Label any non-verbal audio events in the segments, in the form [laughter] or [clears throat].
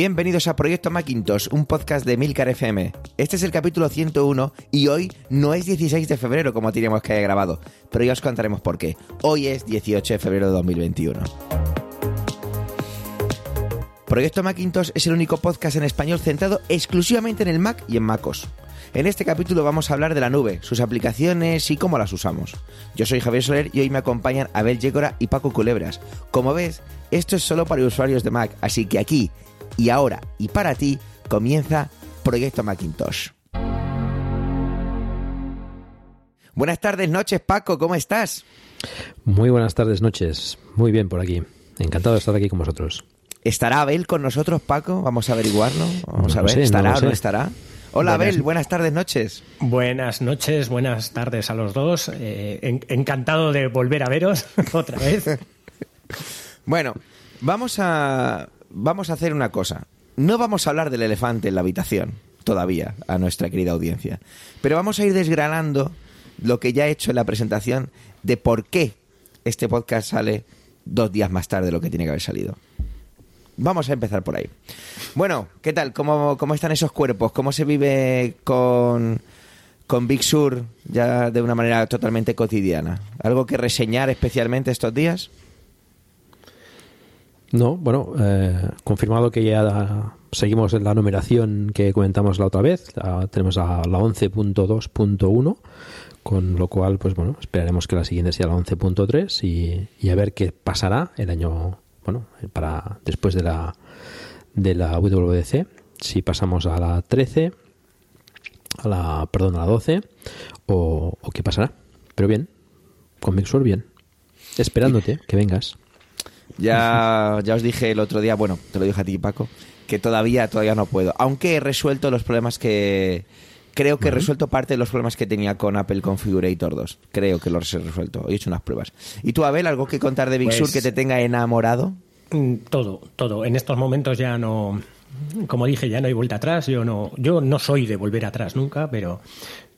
Bienvenidos a Proyecto Macintosh, un podcast de Milcar FM. Este es el capítulo 101 y hoy no es 16 de febrero como teníamos que haber grabado, pero ya os contaremos por qué. Hoy es 18 de febrero de 2021. Proyecto Macintosh es el único podcast en español centrado exclusivamente en el Mac y en MacOS. En este capítulo vamos a hablar de la nube, sus aplicaciones y cómo las usamos. Yo soy Javier Soler y hoy me acompañan Abel Yécora y Paco Culebras. Como ves, esto es solo para usuarios de Mac, así que aquí y ahora y para ti comienza Proyecto Macintosh. Buenas tardes, noches, Paco, ¿cómo estás? Muy buenas tardes, noches. Muy bien por aquí. Encantado de estar aquí con vosotros. ¿Estará Abel con nosotros, Paco? Vamos a averiguarlo. Vamos a ver, ¿estará o no estará? Hola Abel, buenas tardes, noches. Buenas noches, buenas tardes a los dos. Eh, encantado de volver a veros [laughs] otra vez. [laughs] bueno, vamos a, vamos a hacer una cosa. No vamos a hablar del elefante en la habitación todavía a nuestra querida audiencia, pero vamos a ir desgranando lo que ya he hecho en la presentación de por qué este podcast sale dos días más tarde de lo que tiene que haber salido. Vamos a empezar por ahí. Bueno, ¿qué tal? ¿Cómo, cómo están esos cuerpos? ¿Cómo se vive con, con Big Sur ya de una manera totalmente cotidiana? ¿Algo que reseñar especialmente estos días? No, bueno, eh, confirmado que ya seguimos en la numeración que comentamos la otra vez. tenemos a la 11.2.1, con lo cual, pues bueno, esperaremos que la siguiente sea la 11.3 y, y a ver qué pasará el año bueno, para después de la de la WDC, si pasamos a la 13, a la, perdón, a la 12, o, qué pasará. Pero bien, con Mixur bien. Esperándote que vengas. Ya, ya os dije el otro día, bueno, te lo dije a ti, Paco, que todavía, todavía no puedo. Aunque he resuelto los problemas que. Creo que he resuelto parte de los problemas que tenía con Apple Configurator 2. Creo que los he resuelto. He hecho unas pruebas. ¿Y tú, Abel, algo que contar de Big Sur pues que te tenga enamorado? Mm, todo, todo. En estos momentos ya no, como dije, ya no hay vuelta atrás. Yo no, yo no soy de volver atrás nunca, pero,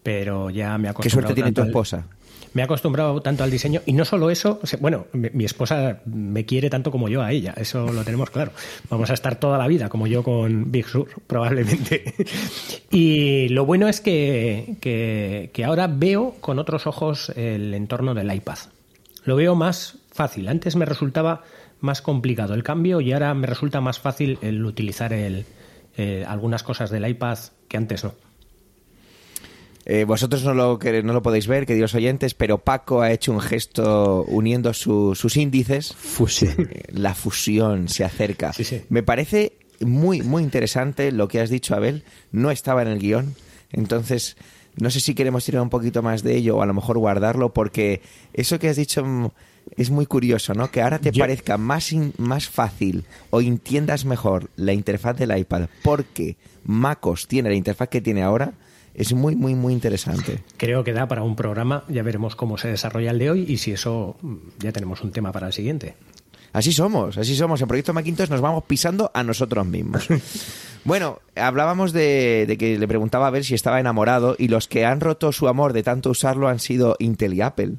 pero ya me acostumbrado. ¿Qué suerte tiene tu esposa? Me he acostumbrado tanto al diseño y no solo eso, bueno, mi, esposa me quiere tanto como yo a ella, eso lo tenemos claro. Vamos a estar toda la vida como yo con Big Sur, probablemente. [laughs] y lo bueno es que, que, ahora veo con otros ojos el entorno del iPad. Lo veo más fácil. Antes me resultaba más complicado el cambio y ahora me resulta más fácil el utilizar eh, algunas cosas del iPad que antes no. Eh, vosotros no lo, no lo podéis ver, queridos oyentes, pero Paco ha hecho un gesto uniendo sus índices. Fusión. La fusión se acerca. Me parece muy, muy interesante lo que has dicho, Abel. No estaba en el guion. Entonces, no sé si queremos tirar un poquito más de ello o a lo mejor guardarlo, porque eso que has dicho es muy curioso, ¿no? Que ahora te parezca más, más fácil o entiendas mejor la interfaz del iPad porque MacOS tiene la interfaz que tiene ahora. Es muy, muy, muy interesante. Creo que da para un programa, ya veremos cómo se desarrolla el de hoy y si eso ya tenemos un tema para el siguiente. Así somos, así somos. En Proyecto Macintosh nos vamos pisando a nosotros mismos. [laughs] bueno, hablábamos de, de, que le preguntaba a ver si estaba enamorado y los que han roto su amor de tanto usarlo han sido Intel y Apple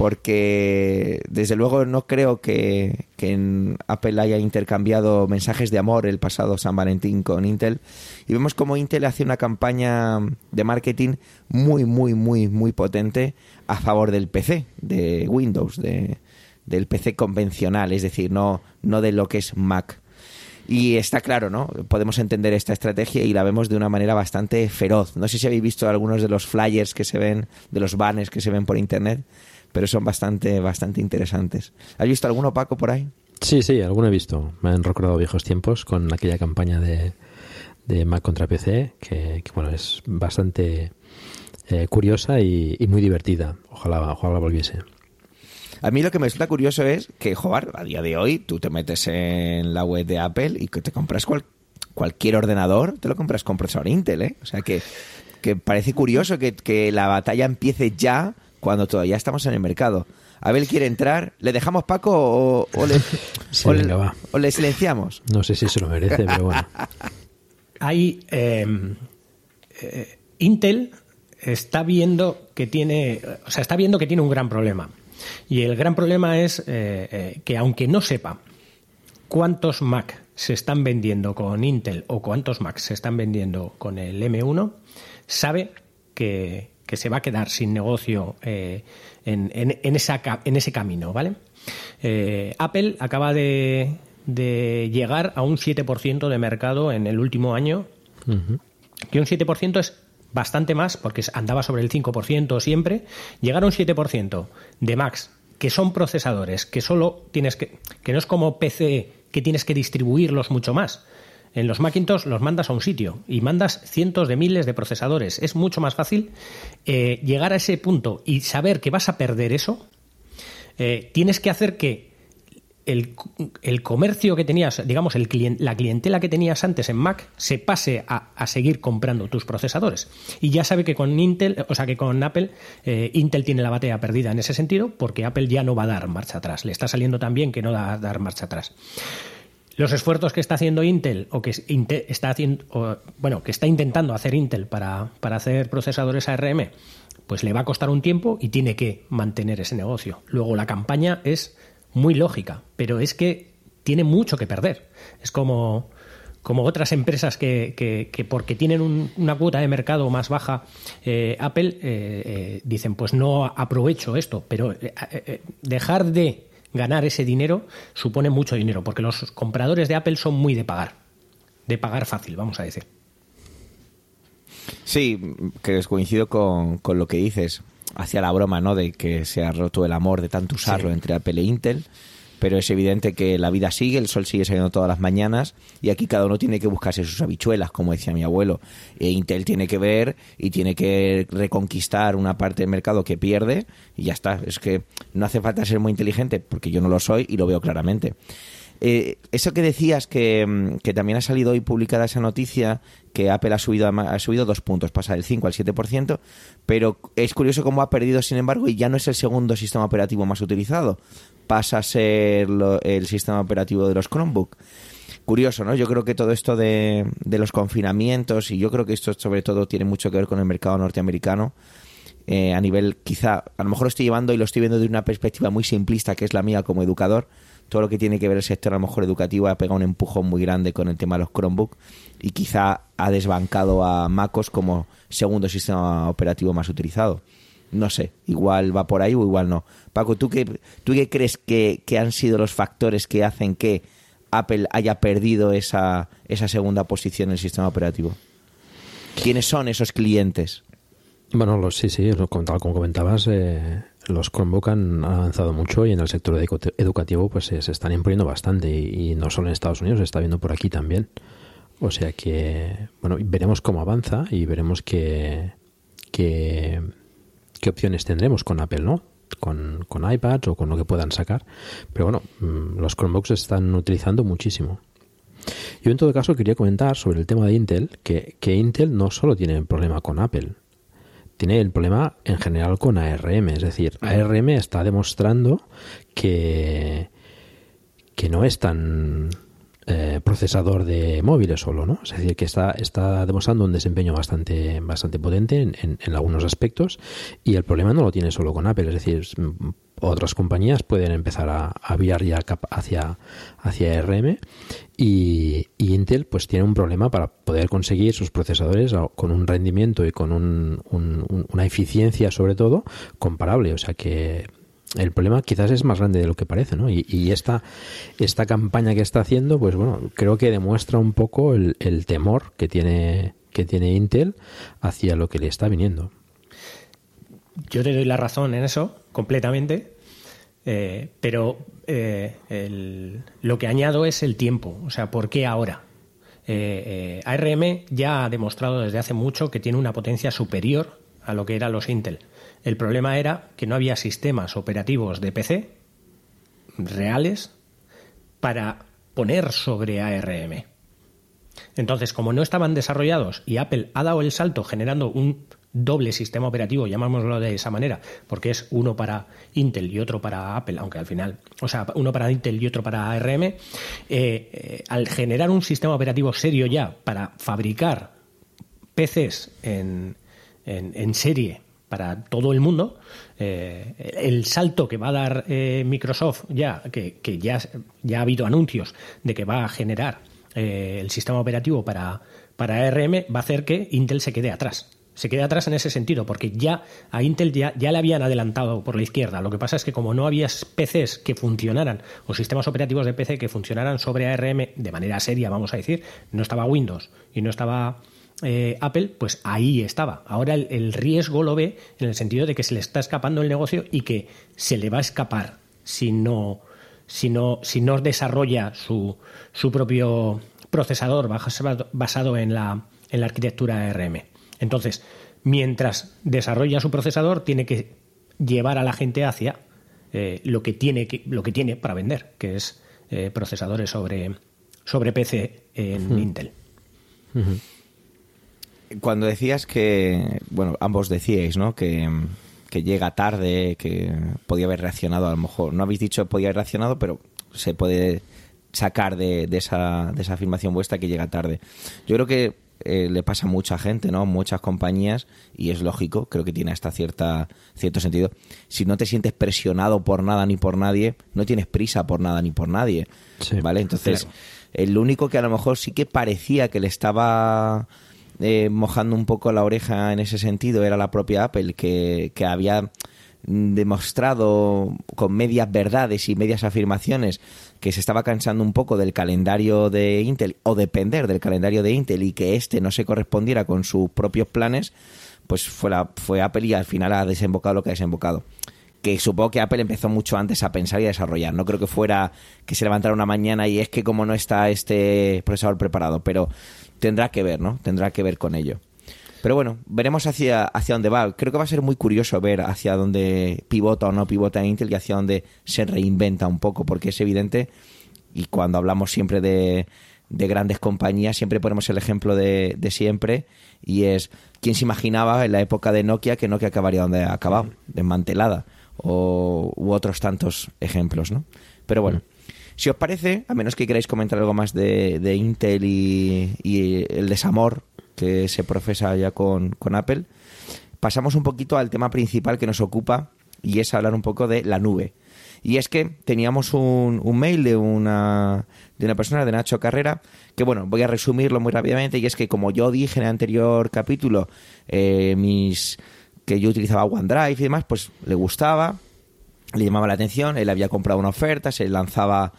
porque desde luego no creo que, en Apple haya intercambiado mensajes de amor el pasado San Valentín con Intel y vemos como Intel hace una campaña de marketing muy muy muy muy potente a favor del PC de Windows de, del PC convencional es decir no no de lo que es Mac y está claro, ¿no? Podemos entender esta estrategia y la vemos de una manera bastante feroz. No sé si habéis visto algunos de los flyers que se ven, de los banners que se ven por internet, pero son bastante, bastante interesantes. ¿Has visto alguno, Paco, por ahí? Sí, sí, alguno he visto. Me han recordado viejos tiempos con aquella campaña de, de Mac contra PC, que, bueno, es bastante eh, curiosa y, muy divertida. Ojalá, ojalá volviese. A mí lo que me resulta curioso es que, joder, a día de hoy tú te metes en la web de Apple y que te compras cualquier ordenador, te lo compras con procesador Intel, ¿eh? O sea que, que parece curioso que, que la batalla empiece ya cuando todavía estamos en el mercado. Abel quiere entrar. ¿Le dejamos Paco o, le, silenciamos? No sé si se lo merece, pero bueno. [laughs] Hay. Em, eh, Intel está viendo que tiene. O sea, está viendo que tiene un gran problema. Y el gran problema es eh, eh, que, aunque no sepa cuántos Mac se están vendiendo con Intel o cuántos Macs se están vendiendo con el M1, sabe que, se va a quedar sin negocio eh, en, en, esa, en, ese camino, ¿vale? Eh, Apple acaba de, llegar a un 7% de mercado en el último año, que un 7% es bastante más, porque andaba sobre el 5% siempre, llegar a un 7% de Macs, que son procesadores, que solo tienes que, que no es como PC, que tienes que distribuirlos mucho más. En los Macintosh los mandas a un sitio y mandas cientos de miles de procesadores. Es mucho más fácil eh, llegar a ese punto y saber que vas a perder eso. Eh, tienes que hacer que el, comercio que tenías, digamos, el la clientela que tenías antes en Mac se pase a, seguir comprando tus procesadores. Y ya sabe que con Intel, o sea, que con Apple, eh, Intel tiene la batalla perdida en ese sentido, porque Apple ya no va a dar marcha atrás. Le está saliendo tan bien que no va a dar marcha atrás. Los esfuerzos que está haciendo Intel, o que está bueno, que está intentando hacer Intel para, para hacer procesadores ARM, pues le va a costar un tiempo y tiene que mantener ese negocio. Luego la campaña es muy lógica, pero es que tiene mucho que perder. Es como, como otras empresas que, que, porque tienen una cuota de mercado más baja, eh, Apple eh, eh, dicen, pues no aprovecho esto, pero dejar de ganar ese dinero supone mucho dinero, porque los compradores de Apple son muy de pagar, de pagar fácil, vamos a decir. Sí, que coincido con, con lo que dices hacia la broma, ¿no? De que se ha roto el amor de tanto usarlo entre Apple e Intel. Pero es evidente que la vida sigue, el sol sigue saliendo todas las mañanas y aquí cada uno tiene que buscarse sus habichuelas, como decía mi abuelo. E Intel tiene que ver y tiene que reconquistar una parte del mercado que pierde y ya está. Es que no hace falta ser muy inteligente porque yo no lo soy y lo veo claramente. Eh, eso que decías que, mm, que, también ha salido hoy publicada esa noticia que Apple ha subido, ha subido dos puntos, pasa del 5 al 7%, pero es curioso cómo ha perdido, sin embargo, y ya no es el segundo sistema operativo más utilizado, pasa a ser el sistema operativo de los Chromebook. Curioso, ¿no? Yo creo que todo esto de, de los confinamientos, y yo creo que esto sobre todo tiene mucho que ver con el mercado norteamericano, eh, a nivel quizá, a lo mejor lo estoy llevando y lo estoy viendo de una perspectiva muy simplista, que es la mía como educador, todo lo que tiene que ver el sector a lo mejor educativo ha pegado un empujón muy grande con el tema de los Chromebook y quizá ha desbancado a MacOS como segundo sistema operativo más utilizado. No sé, igual va por ahí o igual no. Paco, ¿tú qué, tú qué crees que, han sido los factores que hacen que Apple haya perdido esa, esa segunda posición en el sistema operativo? ¿Quiénes son esos clientes? Bueno, sí, sí, tal como comentabas, eh, los Chromebook han avanzado mucho y en el sector educativo pues se, están imponiendo bastante y, no solo en Estados Unidos, se está viendo por aquí también. O sea que, bueno, veremos cómo avanza y veremos qué, qué, opciones tendremos con Apple, ¿no? Con, con iPads o con lo que puedan sacar. Pero bueno, mm, los Chromebooks se están utilizando muchísimo. Yo en todo caso quería comentar sobre el tema de Intel, que, que Intel no solo tiene problema con Apple, tiene el problema en general con ARM. Es decir, ARM está demostrando que, que no es tan eh, procesador de móviles solo, ¿no? Es decir, que está, está demostrando un desempeño bastante, bastante potente en, en, algunos aspectos y el problema no lo tiene solo con Apple, es decir, otras compañías pueden empezar a, a viar ya hacia, hacia ARM y, Intel pues tiene un problema para poder conseguir sus procesadores con un rendimiento y con una eficiencia sobre todo comparable. O sea que el problema quizás es más grande de lo que parece, ¿no? Y, esta, esta campaña que está haciendo, pues bueno, creo que demuestra un poco el, temor que tiene, que tiene Intel hacia lo que le está viniendo. Yo te doy la razón en eso, completamente. Eh, pero eh, lo que añado es el tiempo. O sea, ¿por qué ahora? Eh, ARM ya ha demostrado desde hace mucho que tiene una potencia superior a lo que eran los Intel. El problema era que no había sistemas operativos de PC reales para poner sobre ARM. Entonces, como no estaban desarrollados y Apple ha dado el salto generando un doble sistema operativo, llamámoslo de esa manera, porque es uno para Intel y otro para Apple, aunque al final, o sea, uno para Intel y otro para ARM, eh, eh, al generar un sistema operativo serio ya para fabricar PCs en, en, serie para todo el mundo, eh, el salto que va a dar Microsoft ya, que, que ya, ya ha habido anuncios de que va a generar el sistema operativo para, para ARM va a hacer que Intel se quede atrás se queda atrás en ese sentido, porque ya a Intel ya, ya, le habían adelantado por la izquierda. Lo que pasa es que como no había PCs que funcionaran, o sistemas operativos de PC que funcionaran sobre ARM de manera seria, vamos a decir, no estaba Windows y no estaba eh, Apple, pues ahí estaba. Ahora el, riesgo lo ve en el sentido de que se le está escapando el negocio y que se le va a escapar si no, si no, si no desarrolla su, su propio procesador basado en la, en la arquitectura ARM. Entonces, mientras desarrolla su procesador, tiene que llevar a la gente hacia eh, lo, que tiene lo que tiene para vender, que es eh, procesadores sobre, sobre PC en Intel. Cuando decías que, bueno, ambos decíais, ¿no? Que, llega tarde, que podía haber reaccionado, a lo mejor, no habéis dicho podía haber reaccionado, pero se puede sacar de, de, esa, de esa afirmación vuestra que llega tarde. Yo creo que eh, le pasa a mucha gente, ¿no? Muchas compañías, y es lógico, creo que tiene hasta cierta, cierto sentido. Si no te sientes presionado por nada ni por nadie, no tienes prisa por nada ni por nadie. ¿Vale? Entonces, el único que a lo mejor sí que parecía que le estaba eh, mojando un poco la oreja en ese sentido era la propia Apple, que, que había demostrado con medias verdades y medias afirmaciones que se estaba cansando un poco del calendario de Intel o depender del calendario de Intel y que este no se correspondiera con sus propios planes, pues fue, la, fue Apple y al final ha desembocado lo que ha desembocado. Que supongo que Apple empezó mucho antes a pensar y a desarrollar. No creo que fuera que se levantara una mañana y es que como no está este procesador preparado, pero tendrá que ver, ¿no? Tendrá que ver con ello. Pero bueno, veremos hacia, hacia dónde va. Creo que va a ser muy curioso ver hacia dónde pivota o no pivota Intel y hacia dónde se reinventa un poco, porque es evidente, y cuando hablamos siempre de, de grandes compañías, siempre ponemos el ejemplo de, de, siempre, y es, ¿quién se imaginaba en la época de Nokia que Nokia acabaría donde ha acabado? Desmantelada, o, u otros tantos ejemplos, ¿no? Pero bueno. Si os parece, a menos que queráis comentar algo más de, de Intel y, el desamor que se profesa ya con, Apple, pasamos un poquito al tema principal que nos ocupa y es hablar un poco de la nube. Y es que teníamos un, un, mail de una, de una persona, de Nacho Carrera, que bueno, voy a resumirlo muy rápidamente, y es que como yo dije en el anterior capítulo, eh, mis que yo utilizaba OneDrive y demás, pues le gustaba, le llamaba la atención, él había comprado una oferta, se lanzaba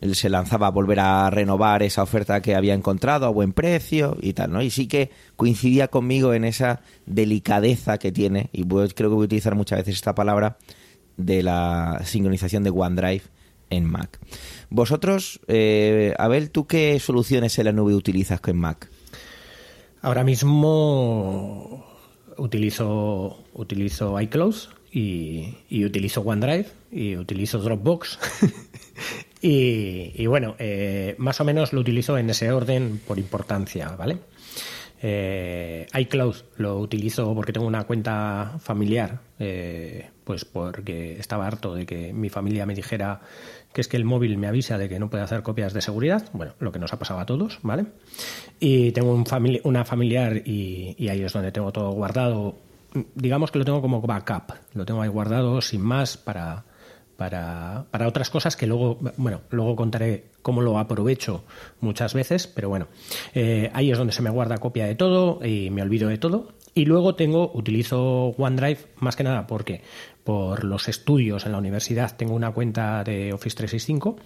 él se lanzaba a volver a renovar esa oferta que había encontrado a buen precio y tal, ¿no? Y sí que coincidía conmigo en esa delicadeza que tiene, y creo que voy a utilizar muchas veces esta palabra, de la sincronización de OneDrive en Mac. Vosotros, eh, Abel, ¿tú qué soluciones en la nube utilizas con Mac? Ahora mismo utilizo, utilizo iCloud y, y utilizo OneDrive y utilizo Dropbox [laughs] Y, bueno, eh, más o menos lo utilizo en ese orden por importancia, ¿vale? Eh, iCloud lo utilizo porque tengo una cuenta familiar, eh, pues porque estaba harto de que mi familia me dijera que es que el móvil me avisa de que no puede hacer copias de seguridad, bueno, lo que nos ha pasado a todos, ¿vale? Y tengo un una familiar y ahí es donde tengo todo guardado, digamos que lo tengo como backup, lo tengo ahí guardado sin más para para, para, otras cosas que luego, bueno, luego contaré cómo lo aprovecho muchas veces, pero bueno, eh, ahí es donde se me guarda copia de todo y me olvido de todo. Y luego tengo, utilizo OneDrive más que nada porque por los estudios en la universidad tengo una cuenta de Office 365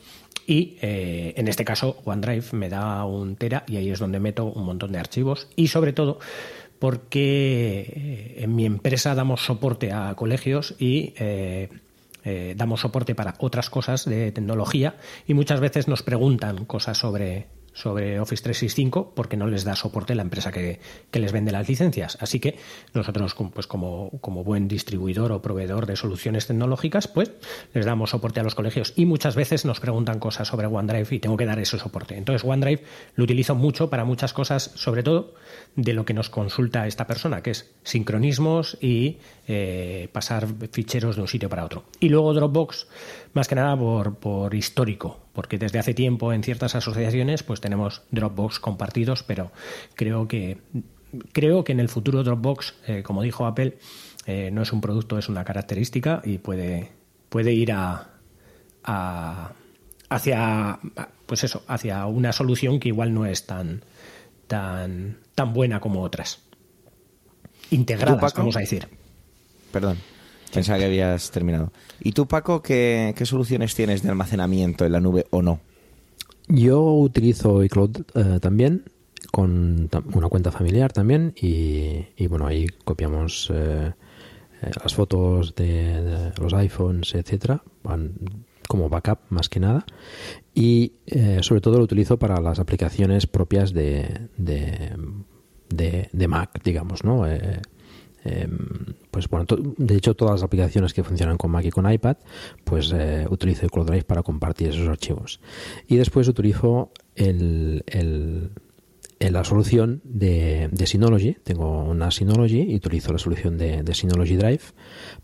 y eh, en este caso OneDrive me da un tera y ahí es donde meto un montón de archivos y sobre todo porque eh, en mi empresa damos soporte a colegios y eh, damos soporte para otras cosas de tecnología y muchas veces nos preguntan cosas sobre, sobre Office 365 porque no les da soporte la empresa que, les vende las licencias. Así que nosotros, pues como, como, buen distribuidor o proveedor de soluciones tecnológicas, pues les damos soporte a los colegios y muchas veces nos preguntan cosas sobre OneDrive y tengo que dar ese soporte. Entonces OneDrive lo utilizo mucho para muchas cosas, sobre todo de lo que nos consulta esta persona, que es sincronismos y eh, pasar ficheros de un sitio para otro. Y luego Dropbox, más que nada por, por histórico, porque desde hace tiempo en ciertas asociaciones pues tenemos Dropbox compartidos, pero creo que creo que en el futuro Dropbox, eh, como dijo Apple, eh, no es un producto, es una característica y puede, puede ir a, a hacia pues eso, hacia una solución que igual no es tan, tan, tan buena como otras. Integradas, vamos a decir. Perdón. Pensaba que habías terminado. ¿Y tú, Paco, qué, soluciones tienes de almacenamiento en la nube o no? Yo utilizo iCloud eh, también, con una cuenta familiar también, y, bueno, ahí copiamos eh, eh, las fotos de, los iPhones, etcétera, como backup más que nada, y sobre todo lo utilizo para las aplicaciones propias de, de, de, Mac, digamos, ¿no? Em, pues bueno, de hecho todas las aplicaciones que funcionan con Mac y con iPad, pues eh, utilizo Cloud Drive para compartir esos archivos. Y después utilizo el, la solución de, Synology. Tengo una Synology y utilizo la solución de, Synology Drive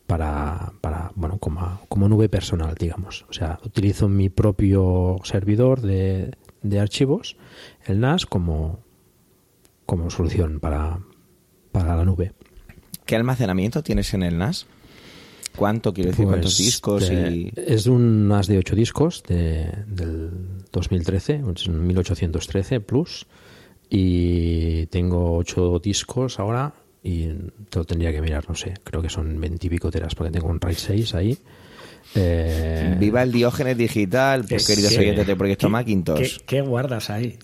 para, para bueno, como, como, nube personal, digamos. O sea, utilizo mi propio servidor de, de archivos, el NAS, como, como solución para, para la nube. ¿Qué almacenamiento tienes en el NAS? ¿Cuánto quiero decir? ¿Cuántos pues, discos? y... Es un NAS de 8 discos de, del 2013, es un 1813 Plus. Y tengo 8 discos ahora y te lo tendría que mirar, no sé, creo que son 20 y pico teras porque tengo un RAID 6 ahí. Eh, Viva el Diógenes digital, pues, queridos oyentes de Proyecto Macintosh. ¿qué, ¿qué, guardas ahí?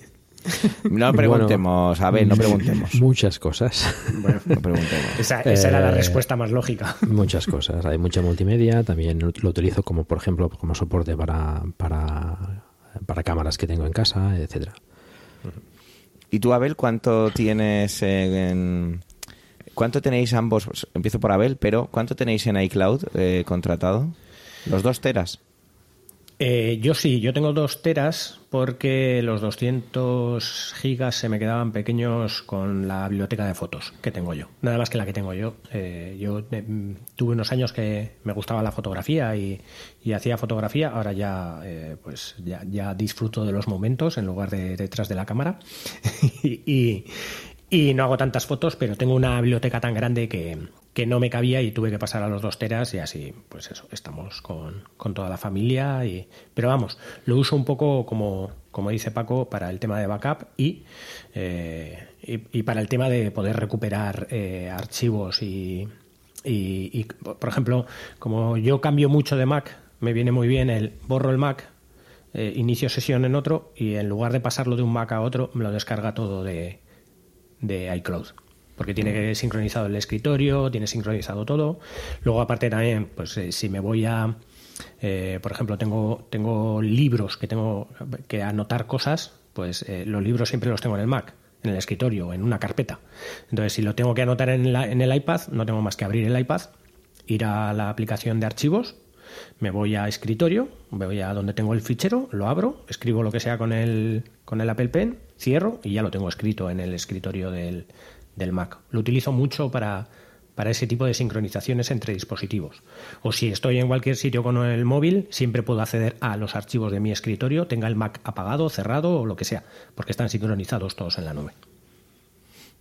No preguntemos, a ver, no [laughs] preguntemos. Muchas cosas. Bueno, no preguntemos. Esa, era la eh, respuesta más lógica. Muchas cosas. Hay mucha multimedia. También lo utilizo como, por ejemplo, como soporte para, para, para cámaras que tengo en casa, etcétera. ¿Y tú, Abel, cuánto tienes en... ¿Cuánto tenéis ambos? Empiezo por Abel, pero ¿cuánto tenéis en iCloud eh, contratado? ¿Los dos teras? Eh, yo sí, yo tengo dos teras porque los 200 gigas se me quedaban pequeños con la biblioteca de fotos que tengo yo. Nada más que la que tengo yo. Eh, yo eh, tuve unos años que me gustaba la fotografía y, hacía fotografía. Ahora ya, pues ya, disfruto de los momentos en lugar de detrás de la cámara. [laughs] y, y no hago tantas fotos, pero tengo una biblioteca tan grande que, que no me cabía y tuve que pasar a los dos teras y así, pues eso, estamos con, toda la familia. Y, pero vamos, lo uso un poco como, como dice Paco, para el tema de backup y, eh, y, para el tema de poder recuperar eh, archivos y, y, por ejemplo, como yo cambio mucho de Mac, me viene muy bien el borro el Mac, eh, inicio sesión en otro y en lugar de pasarlo de un Mac a otro, me lo descarga todo de, de iCloud porque tiene sincronizado el escritorio, tiene sincronizado todo. Luego, aparte también, pues eh, si me voy a, eh, por ejemplo, tengo, tengo libros que tengo que anotar cosas, pues eh, los libros siempre los tengo en el Mac, en el escritorio, en una carpeta. Entonces, si lo tengo que anotar en, en el iPad, no tengo más que abrir el iPad, ir a la aplicación de archivos, me voy a escritorio, me voy a donde tengo el fichero, lo abro, escribo lo que sea con el, con el Apple Pen, cierro y ya lo tengo escrito en el escritorio del, del Mac. Lo utilizo mucho para, para ese tipo de sincronizaciones entre dispositivos. O si estoy en cualquier sitio con el móvil, siempre puedo acceder a los archivos de mi escritorio, tenga el Mac apagado, cerrado o lo que sea, porque están sincronizados todos en la nube.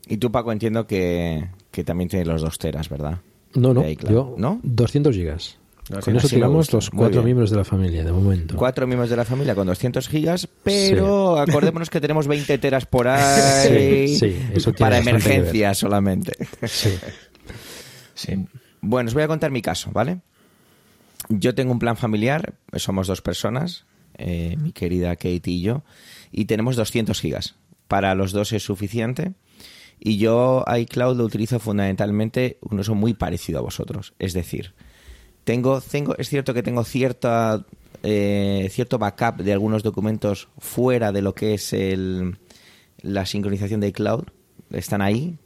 Y tú, Paco, entiendo que, también tienes los dos teras, ¿verdad? No, no, yo, ¿no? 200 gigas. Con eso tiramos los cuatro miembros de la familia, de momento. Cuatro miembros de la familia con 200 gigas, pero [laughs] acordémonos que tenemos 20 teras por [laughs] ahí para emergencias solamente. Sí. Bueno, os voy a contar mi caso, ¿vale? Yo tengo un plan familiar, somos dos personas, eh, mi querida Katie y yo, y tenemos 200 gigas. Para los dos es suficiente. Y yo iCloud lo utilizo fundamentalmente un uso muy parecido a vosotros. Es decir, tengo, tengo, es cierto que tengo cierta, eh, cierto backup de algunos documentos fuera de lo que es el, la sincronización de iCloud. Están ahí,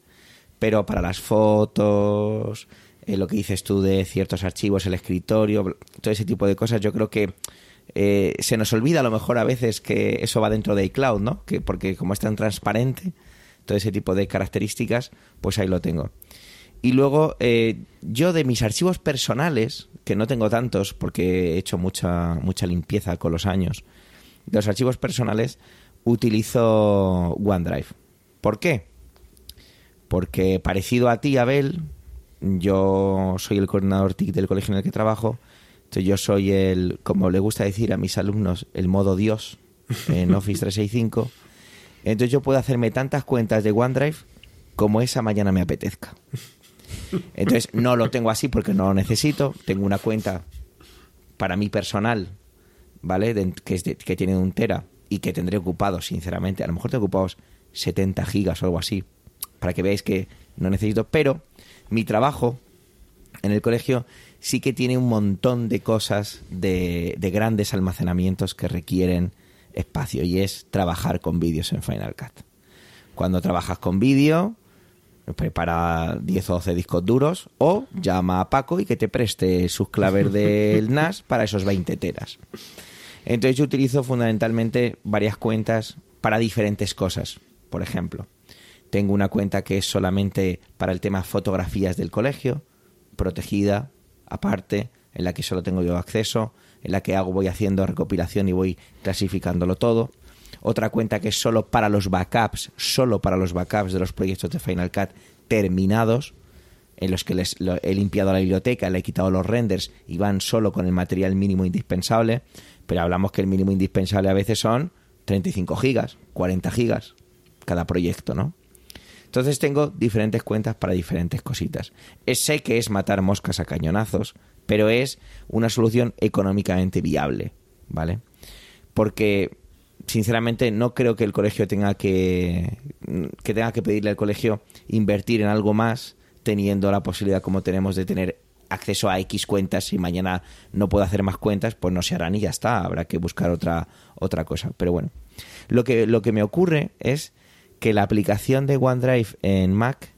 pero para las fotos, eh, lo que dices tú de ciertos archivos, el escritorio, todo ese tipo de cosas, yo creo que eh, se nos olvida a lo mejor a veces que eso va dentro de iCloud, ¿no? Que porque como es tan transparente, todo ese tipo de características, pues ahí lo tengo. Y luego, eh, yo de mis archivos personales, que no tengo tantos porque he hecho mucha, mucha limpieza con los años, de los archivos personales utilizo OneDrive. ¿Por qué? Porque parecido a ti, Abel, yo soy el coordinador TIC del colegio en el que trabajo, entonces yo soy el, como le gusta decir a mis alumnos, el modo Dios en [laughs] Office 365. Entonces yo puedo hacerme tantas cuentas de OneDrive como esa mañana me apetezca. Entonces no lo tengo así porque no lo necesito. Tengo una cuenta para mí personal, ¿vale? que, es que tiene un tera y que tendré ocupado, sinceramente. A lo mejor tengo ocupados 70 gigas o algo así. Para que veáis que no necesito. Pero mi trabajo en el colegio sí que tiene un montón de cosas de, de grandes almacenamientos que requieren espacio y es trabajar con vídeos en Final Cut. Cuando trabajas con vídeo, prepara 10 o 12 discos duros o llama a Paco y que te preste sus claves [laughs] del NAS para esos 20 teras. Entonces yo utilizo fundamentalmente varias cuentas para diferentes cosas. Por ejemplo, tengo una cuenta que es solamente para el tema fotografías del colegio, protegida, aparte, en la que solo tengo yo acceso, en la que hago, voy haciendo recopilación y voy clasificándolo todo. Otra cuenta que es solo para los backups, solo para los backups de los proyectos de Final Cut terminados, en los que les, he limpiado la biblioteca, le he quitado los renders y van solo con el material mínimo indispensable, pero hablamos que el mínimo indispensable a veces son 35 gigas, 40 gigas cada proyecto, ¿no? Entonces tengo diferentes cuentas para diferentes cositas. Sé que es matar moscas a cañonazos, pero es una solución económicamente viable, ¿vale? Porque sinceramente no creo que el colegio tenga que, que tenga que pedirle al colegio invertir en algo más teniendo la posibilidad como tenemos de tener acceso a X cuentas si mañana no puedo hacer más cuentas pues no se harán y ya está habrá que buscar otra otra cosa. Pero bueno lo que lo que me ocurre es que la aplicación de OneDrive en Mac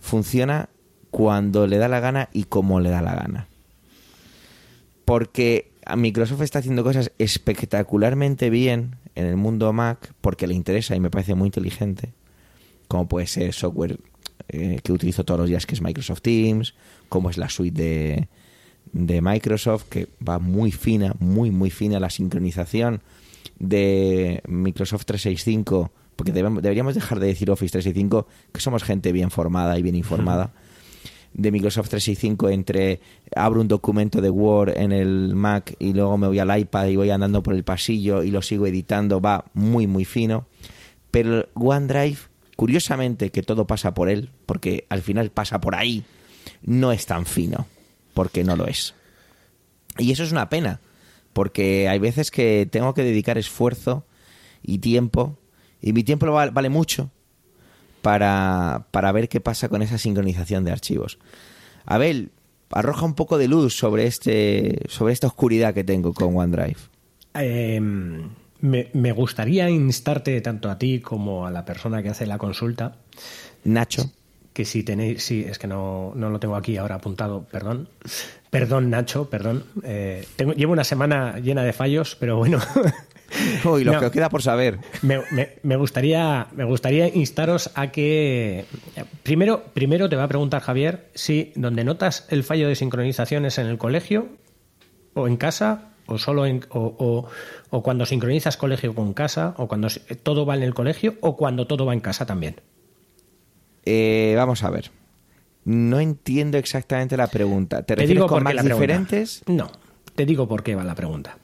funciona cuando le da la gana y como le da la gana. Porque Microsoft está haciendo cosas espectacularmente bien en el mundo Mac porque le interesa y me parece muy inteligente, como puede ser software eh, que utilizo todos los días que es Microsoft Teams, como es la suite de, de Microsoft que va muy fina, muy muy fina la sincronización de Microsoft 365 porque deberíamos dejar de decir Office 365 que somos gente bien formada y bien informada de Microsoft 365 entre abro un documento de Word en el Mac y luego me voy al iPad y voy andando por el pasillo y lo sigo editando, va muy muy fino. Pero OneDrive, curiosamente que todo pasa por él, porque al final pasa por ahí, no es tan fino, porque no lo es. Y eso es una pena, porque hay veces que tengo que dedicar esfuerzo y tiempo, y mi tiempo vale mucho, para, para ver qué pasa con esa sincronización de archivos. Abel, arroja un poco de luz sobre, este, sobre esta oscuridad que tengo con OneDrive. Em, me, gustaría instarte tanto a ti como a la persona que hace la consulta. Nacho. Que si tenéis, sí, es que no, no lo tengo aquí ahora apuntado, perdón. Perdón, Nacho, perdón. Eh, tengo, llevo una semana llena de fallos, pero bueno, [laughs] [laughs] Uy, lo que os queda por saber. Me, gustaría, me gustaría instaros a que. Primero, primero te va a preguntar Javier si donde notas el fallo de sincronización es en el colegio o en casa o solo en, o, cuando sincronizas colegio con casa o cuando todo va en el colegio o cuando todo va en casa también. Eh, vamos a ver. No entiendo exactamente la pregunta. ¿Te, refieres con más diferentes? No, te digo por qué va la pregunta.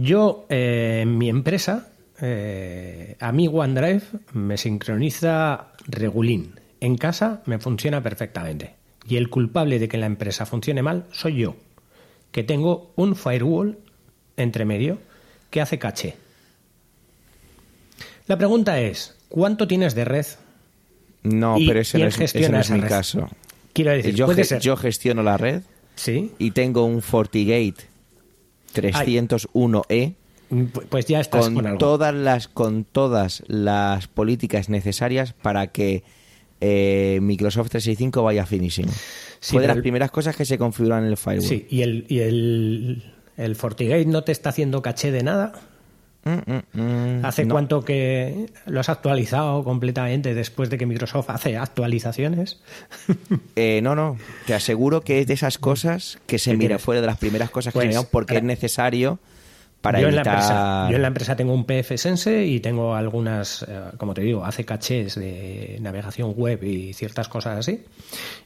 Yo, eh, en mi empresa, eh, a mí OneDrive me sincroniza regulín. En casa me funciona perfectamente. Y el culpable de que la empresa funcione mal soy yo, que tengo un firewall entre medio que hace caché. La pregunta es, ¿cuánto tienes de red? No, pero ese no es, mi caso. Quiero decir, yo, yo gestiono la red ¿Sí? y tengo un FortiGate 301E. Pues ya estás con, todas las con todas las políticas necesarias para que eh, Microsoft 365 vaya finishing. Fue de las primeras cosas que se configuran en el firewall. Sí, y el, y el, el FortiGate no te está haciendo caché de nada. Mm, mm, mm, ¿Hace cuánto que lo has actualizado completamente después de que Microsoft hace actualizaciones? [laughs] Eh, no, no. Te aseguro que es de esas cosas que se mira [laughs] fuera de las primeras cosas que pues, porque es necesario para yo evitar... En la empresa, yo en la empresa tengo un PF Sense y tengo algunas, eh, como te digo, hace cachés de navegación web y ciertas cosas así.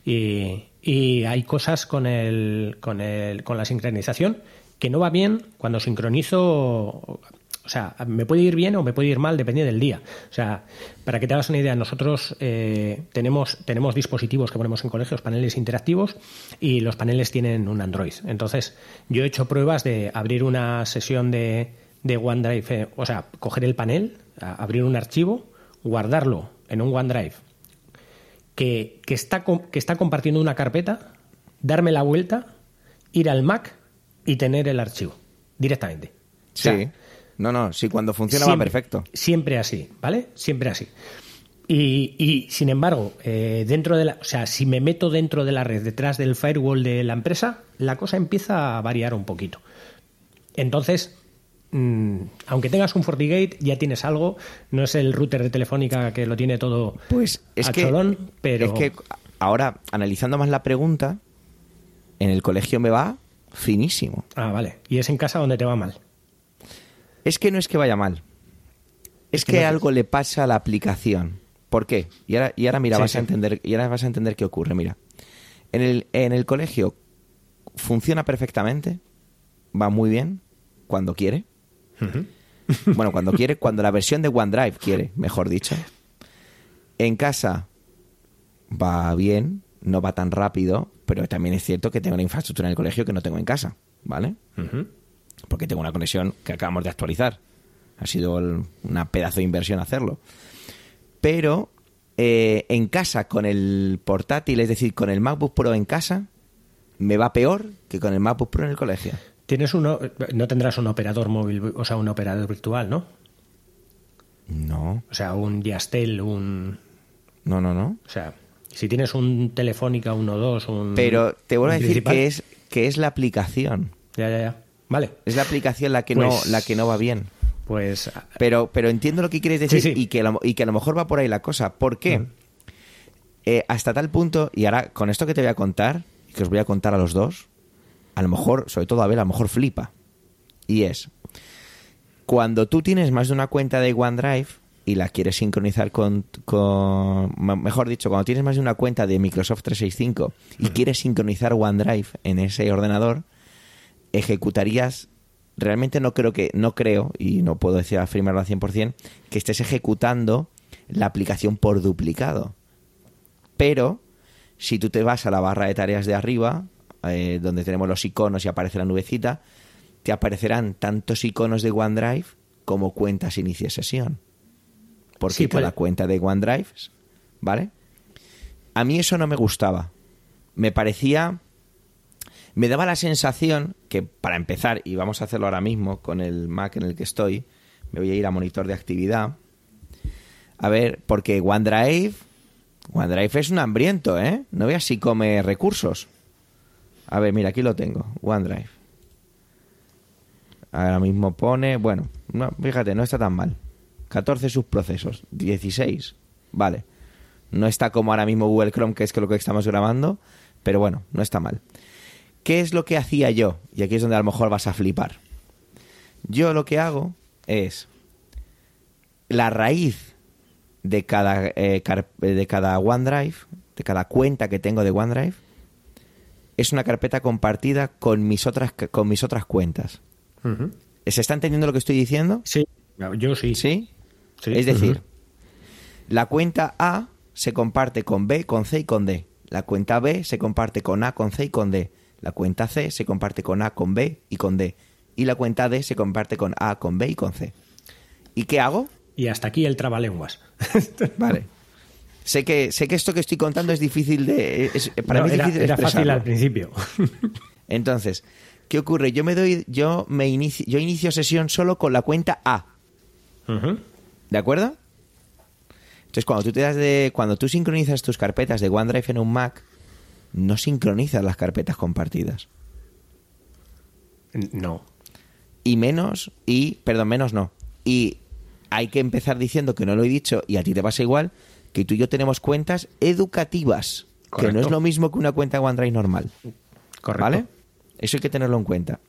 Y, y hay cosas con, el, con, el, con la sincronización que no va bien cuando sincronizo o sea, me puede ir bien o me puede ir mal, depende del día. O sea, para que te hagas una idea, nosotros eh, tenemos, tenemos dispositivos que ponemos en colegios, paneles interactivos, y los paneles tienen un Android. Entonces, yo he hecho pruebas de abrir una sesión de, de OneDrive, eh, o sea, coger el panel, abrir un archivo, guardarlo en un OneDrive que, que, está, que está compartiendo una carpeta, darme la vuelta, ir al Mac y tener el archivo directamente. Sí. No, no, sí, cuando funciona va perfecto. Siempre así, ¿vale? Siempre así. Y, y sin embargo, eh, dentro de la, o sea, si me meto dentro de la red, detrás del firewall de la empresa, la cosa empieza a variar un poquito. Entonces, mm, aunque tengas un FortiGate, ya tienes algo. No es el router de Telefónica que lo tiene todo pues es a que, cholón, pero Es que ahora, analizando más la pregunta, en el colegio me va finísimo. ah, vale. Y es en casa donde te va mal. Es que no es que vaya mal. Es, que algo le pasa a la aplicación. ¿Por qué? Y ahora, y ahora mira, Sí, vas sí. a entender, y ahora vas a entender qué ocurre. Mira, en el, en el colegio funciona perfectamente, va muy bien, cuando quiere. Bueno, cuando quiere, cuando la versión de OneDrive quiere, mejor dicho. En casa va bien, no va tan rápido, pero también es cierto que tengo una infraestructura en el colegio que no tengo en casa, ¿vale? Porque tengo una conexión que acabamos de actualizar. Ha sido el- una pedazo de inversión hacerlo. Pero eh, en casa con el portátil, es decir, con el MacBook Pro en casa, me va peor que con el MacBook Pro en el colegio. Tienes uno, no tendrás un operador móvil, o sea, un operador virtual, ¿no? No, O sea, un Yastel, un, no, no, no. o sea, si tienes un Telefónica 1.2, un Pero te vuelvo a decir principal- que es, que es la aplicación. Ya, ya, ya. Vale. Es la aplicación la que, Pues- no, la que no va bien. Pues Pero, pero entiendo lo que quieres decir Sí, sí. Y, que a lo, y que a lo mejor va por ahí la cosa. ¿Por qué? Eh, hasta tal punto, y ahora con esto que te voy a contar, y que os voy a contar a los dos, a lo mejor, sobre todo a ver, a lo mejor flipa. Y es, cuando tú tienes más de una cuenta de OneDrive y la quieres sincronizar con, con mejor dicho, cuando tienes más de una cuenta de Microsoft 365 y quieres sincronizar OneDrive en ese ordenador, ejecutarías realmente no creo que no creo y no puedo decir afirmarlo al 100% que estés ejecutando la aplicación por duplicado. Pero si tú te vas a la barra de tareas de arriba, eh, donde tenemos los iconos y aparece la nubecita, te aparecerán tantos iconos de OneDrive como cuentas inicie sesión. Porque Sí, cada cuenta de OneDrive, ¿vale? A mí eso no me gustaba. Me parecía me daba la sensación que para empezar, y vamos a hacerlo ahora mismo con el Mac en el que estoy, me voy a ir a monitor de actividad. A ver, porque OneDrive, OneDrive es un hambriento, ¿eh? No veas si come recursos. A ver, mira, aquí lo tengo, OneDrive. Ahora mismo pone, bueno, no, fíjate, no está tan mal. 14 subprocesos, 16, vale. No está como ahora mismo Google Chrome, que es lo que estamos grabando, pero bueno, no está mal. ¿Qué es lo que hacía yo? Y aquí es donde a lo mejor vas a flipar. Yo lo que hago es la raíz de cada, eh, de cada OneDrive, de cada cuenta que tengo de OneDrive, es una carpeta compartida con mis otras, con mis otras cuentas. Ujú. ¿Se está entendiendo lo que estoy diciendo? Sí, yo sí. ¿Sí? Sí. Es decir, la cuenta A se comparte con B, con C y con D. La cuenta B se comparte con A, con C y con D. La cuenta C se comparte con A, con B y con D. Y la cuenta D se comparte con A, con B y con C. ¿Y qué hago? Y hasta aquí el trabalenguas. [laughs] Vale. Sé que, sé que esto que estoy contando es difícil de. es- para No, mí era, difícil era fácil al principio. [laughs] Entonces, ¿qué ocurre? Yo me doy. Yo me inicio, yo inicio sesión solo con la cuenta A. ¿De acuerdo? Entonces, cuando tú te das de. Cuando tú sincronizas tus carpetas de OneDrive en un Mac, no sincronizas las carpetas compartidas. No. Y menos, y. Perdón, menos no. Y hay que empezar diciendo que no lo he dicho, y a ti te pasa igual, que tú y yo tenemos cuentas educativas. Que Correcto. no es lo mismo que una cuenta OneDrive normal. Correcto. ¿Vale? Eso hay que tenerlo en cuenta.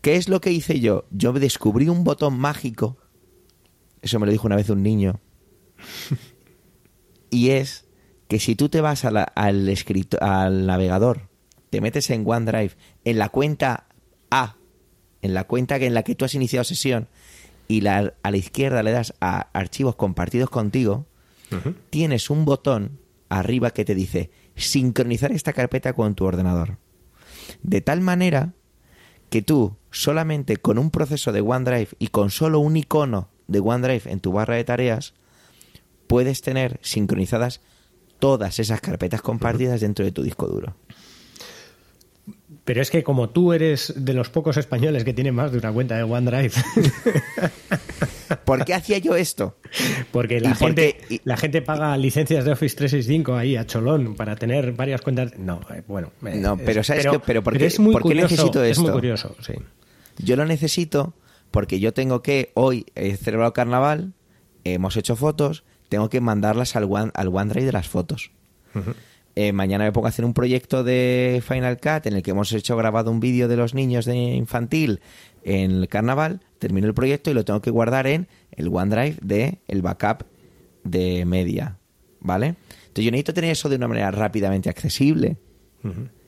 ¿Qué es lo que hice yo? Yo descubrí un botón mágico. Eso me lo dijo una vez un niño. [laughs] y es que si tú te vas a la- al, escrito- al navegador, te metes en OneDrive, en la cuenta A, en la cuenta que- en la que tú has iniciado sesión, y la- a la izquierda le das a archivos compartidos contigo, tienes un botón arriba que te dice sincronizar esta carpeta con tu ordenador. De tal manera que tú solamente con un proceso de OneDrive y con solo un icono de OneDrive en tu barra de tareas puedes tener sincronizadas todas esas carpetas compartidas dentro de tu disco duro. Pero es que como tú eres de los pocos españoles que tienen más de una cuenta de OneDrive, [laughs] ¿Por qué hacía yo esto? porque la ¿Y por gente? Y- la gente paga licencias de Office 365 ahí a cholón para tener varias cuentas. No, eh, bueno. eh, No, es- pero ¿sabes qué? Pero ¿por qué- es muy por qué curioso, necesito Es muy esto? curioso, sí. Yo lo necesito porque yo tengo que, hoy he celebrado carnaval, hemos hecho fotos, tengo que mandarlas al, One, al OneDrive de las fotos. Eh, mañana me pongo a hacer un proyecto de Final Cut en el que hemos hecho grabado un vídeo de los niños de infantil en el carnaval, termino el proyecto y lo tengo que guardar en el OneDrive de el backup de media, ¿vale? Entonces yo necesito tener eso de una manera rápidamente accesible.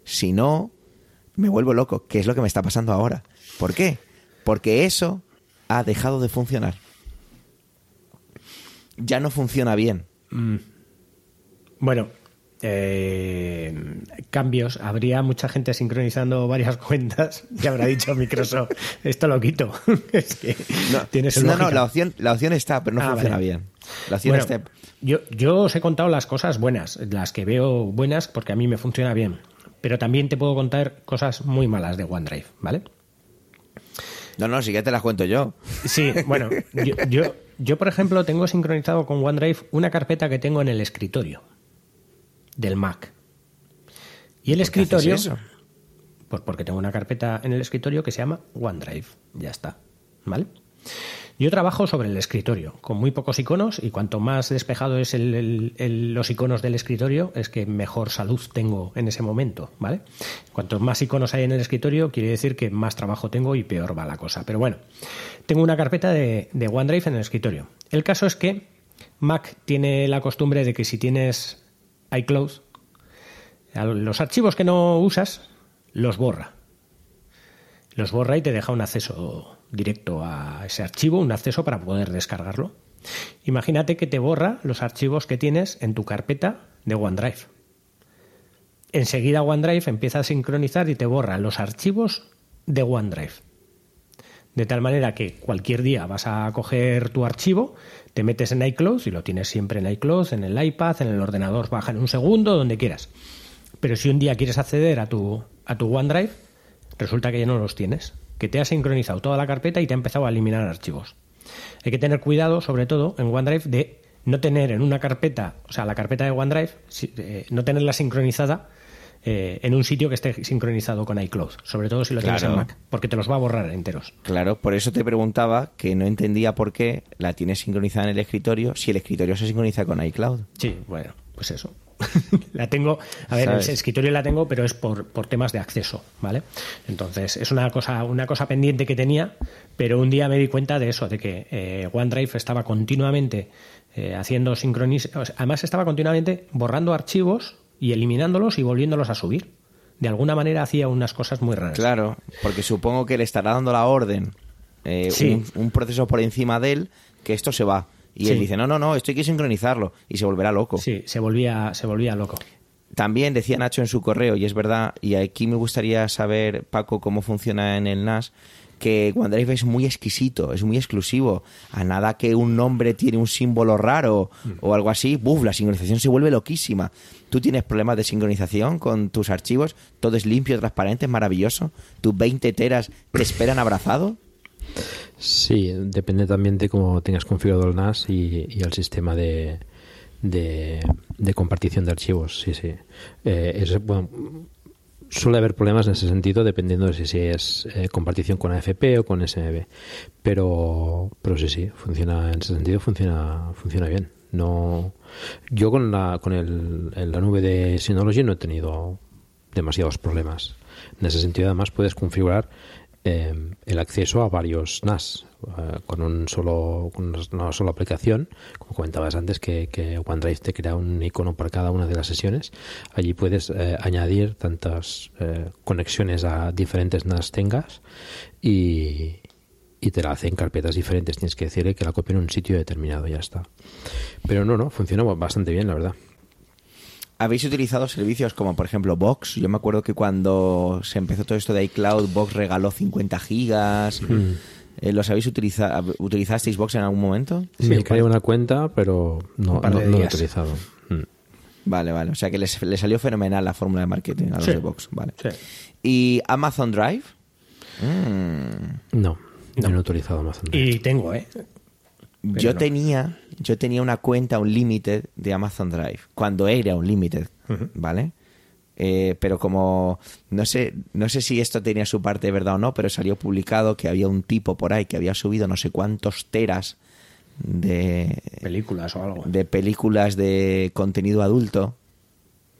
Si no, me vuelvo loco, que es lo que me está pasando ahora. ¿Por qué? Porque eso ha dejado de funcionar. Ya no funciona bien. Bueno, eh, cambios. Habría mucha gente sincronizando varias [laughs] cuentas y habrá dicho Microsoft, esto lo quito. [laughs] es que No, tiene su no, no, la opción, la opción está, pero no Ah, funciona vale. bien. La opción Bueno, está... yo, yo os he contado las cosas buenas, las que veo buenas porque a mí me funciona bien. Pero también te puedo contar cosas muy malas de OneDrive, ¿vale? No, no, sí que te las cuento yo. Sí, bueno, yo, yo, yo, por ejemplo tengo sincronizado con OneDrive una carpeta que tengo en el escritorio del Mac. Y el ¿Por qué haces escritorio, eso? pues porque tengo una carpeta en el escritorio que se llama OneDrive, ya está, ¿vale? Yo trabajo sobre el escritorio, con muy pocos iconos, y cuanto más despejado es el- el- el- los iconos del escritorio, es que mejor salud tengo en ese momento, ¿vale? Cuanto más iconos hay en el escritorio, quiere decir que más trabajo tengo y peor va la cosa. Pero bueno, tengo una carpeta de, OneDrive en el escritorio. El caso es que Mac tiene la costumbre de que si tienes iCloud, los archivos que no usas, los borra los borra y te deja un acceso directo a ese archivo, un acceso para poder descargarlo. Imagínate que te borra los archivos que tienes en tu carpeta de OneDrive. Enseguida OneDrive empieza a sincronizar y te borra los archivos de OneDrive. De tal manera que cualquier día vas a coger tu archivo, te metes en iCloud y lo tienes siempre en iCloud, en el iPad, en el ordenador, baja en un segundo, donde quieras. Pero si un día quieres acceder a tu, a tu OneDrive, resulta que ya no los tienes, que te ha sincronizado toda la carpeta y te ha empezado a eliminar archivos. Hay que tener cuidado, sobre todo en OneDrive, de no tener en una carpeta, o sea, la carpeta de OneDrive, eh, no tenerla sincronizada eh, en un sitio que esté sincronizado con iCloud, sobre todo si lo tienes en. Mac, porque te los va a borrar enteros. Claro, por eso te preguntaba que no entendía por qué la tienes sincronizada en el escritorio si el escritorio se sincroniza con iCloud. Sí, bueno, pues eso. [laughs] la tengo, a ver, ¿Sabes? el escritorio la tengo, pero es por, por temas de acceso, ¿vale? Entonces, es una cosa, una cosa pendiente que tenía, pero un día me di cuenta de eso, de que eh, OneDrive estaba continuamente eh, haciendo sincronización, además estaba continuamente borrando archivos y eliminándolos y volviéndolos a subir. De alguna manera hacía unas cosas muy raras. Claro, porque supongo que le estará dando la orden eh, Sí. un, un proceso por encima de él que esto se va. Y él dice, no, no, no, esto hay que sincronizarlo. Y se volverá loco. Sí, se volvía, se volvía loco. También decía Nacho en su correo, y es verdad, y aquí me gustaría saber, Paco, cómo funciona en el NAS, que OneDrive es muy exquisito, es muy exclusivo. A nada que un nombre tiene un símbolo raro o algo así, ¡buf! La sincronización se vuelve loquísima. Tú tienes problemas de sincronización con tus archivos, todo es limpio, transparente, es maravilloso. Tus 20 teras te esperan abrazado. Sí, depende también de cómo tengas configurado el NAS y, el sistema de, de, de compartición de archivos. Sí, sí. Eh, es, bueno, suele haber problemas en ese sentido dependiendo de si, es eh, compartición con AFP o con SMB. Pero, pero sí, sí, funciona en ese sentido funciona funciona bien. No, yo con la con el, la nube de Synology no he tenido demasiados problemas. En ese sentido, además, puedes configurar eh, el acceso a varios NAS eh, con un solo con una sola aplicación como comentabas antes que, que OneDrive te crea un icono para cada una de las sesiones allí puedes eh, añadir tantas eh, conexiones a diferentes NAS tengas y, y te la hace en carpetas diferentes. Tienes que decirle que la copie en un sitio determinado, ya está. Pero no, no, funciona bastante bien, la verdad. ¿Habéis utilizado servicios como, por ejemplo, Box? Yo me acuerdo que cuando se empezó todo esto de iCloud, Box regaló 50 gigas. Mm. Eh, ¿Los habéis utilizado? ¿Utilizasteis Box en algún momento? Me creé una cuenta, pero no, Un no, no he utilizado. Mm. Vale, vale. O sea que les, les salió fenomenal la fórmula de marketing a los Sí. de Box. Vale. Sí. ¿Y Amazon Drive? Mm. No, yo no he utilizado Amazon. Y tengo, ¿eh? Yo no. tenía, yo tenía una cuenta Unlimited de Amazon Drive cuando era Unlimited, ¿vale? Eh, pero como no sé, no sé si esto tenía su parte de verdad o no, pero salió publicado que había un tipo por ahí que había subido no sé cuántos teras de, Películas o algo. de películas de contenido adulto,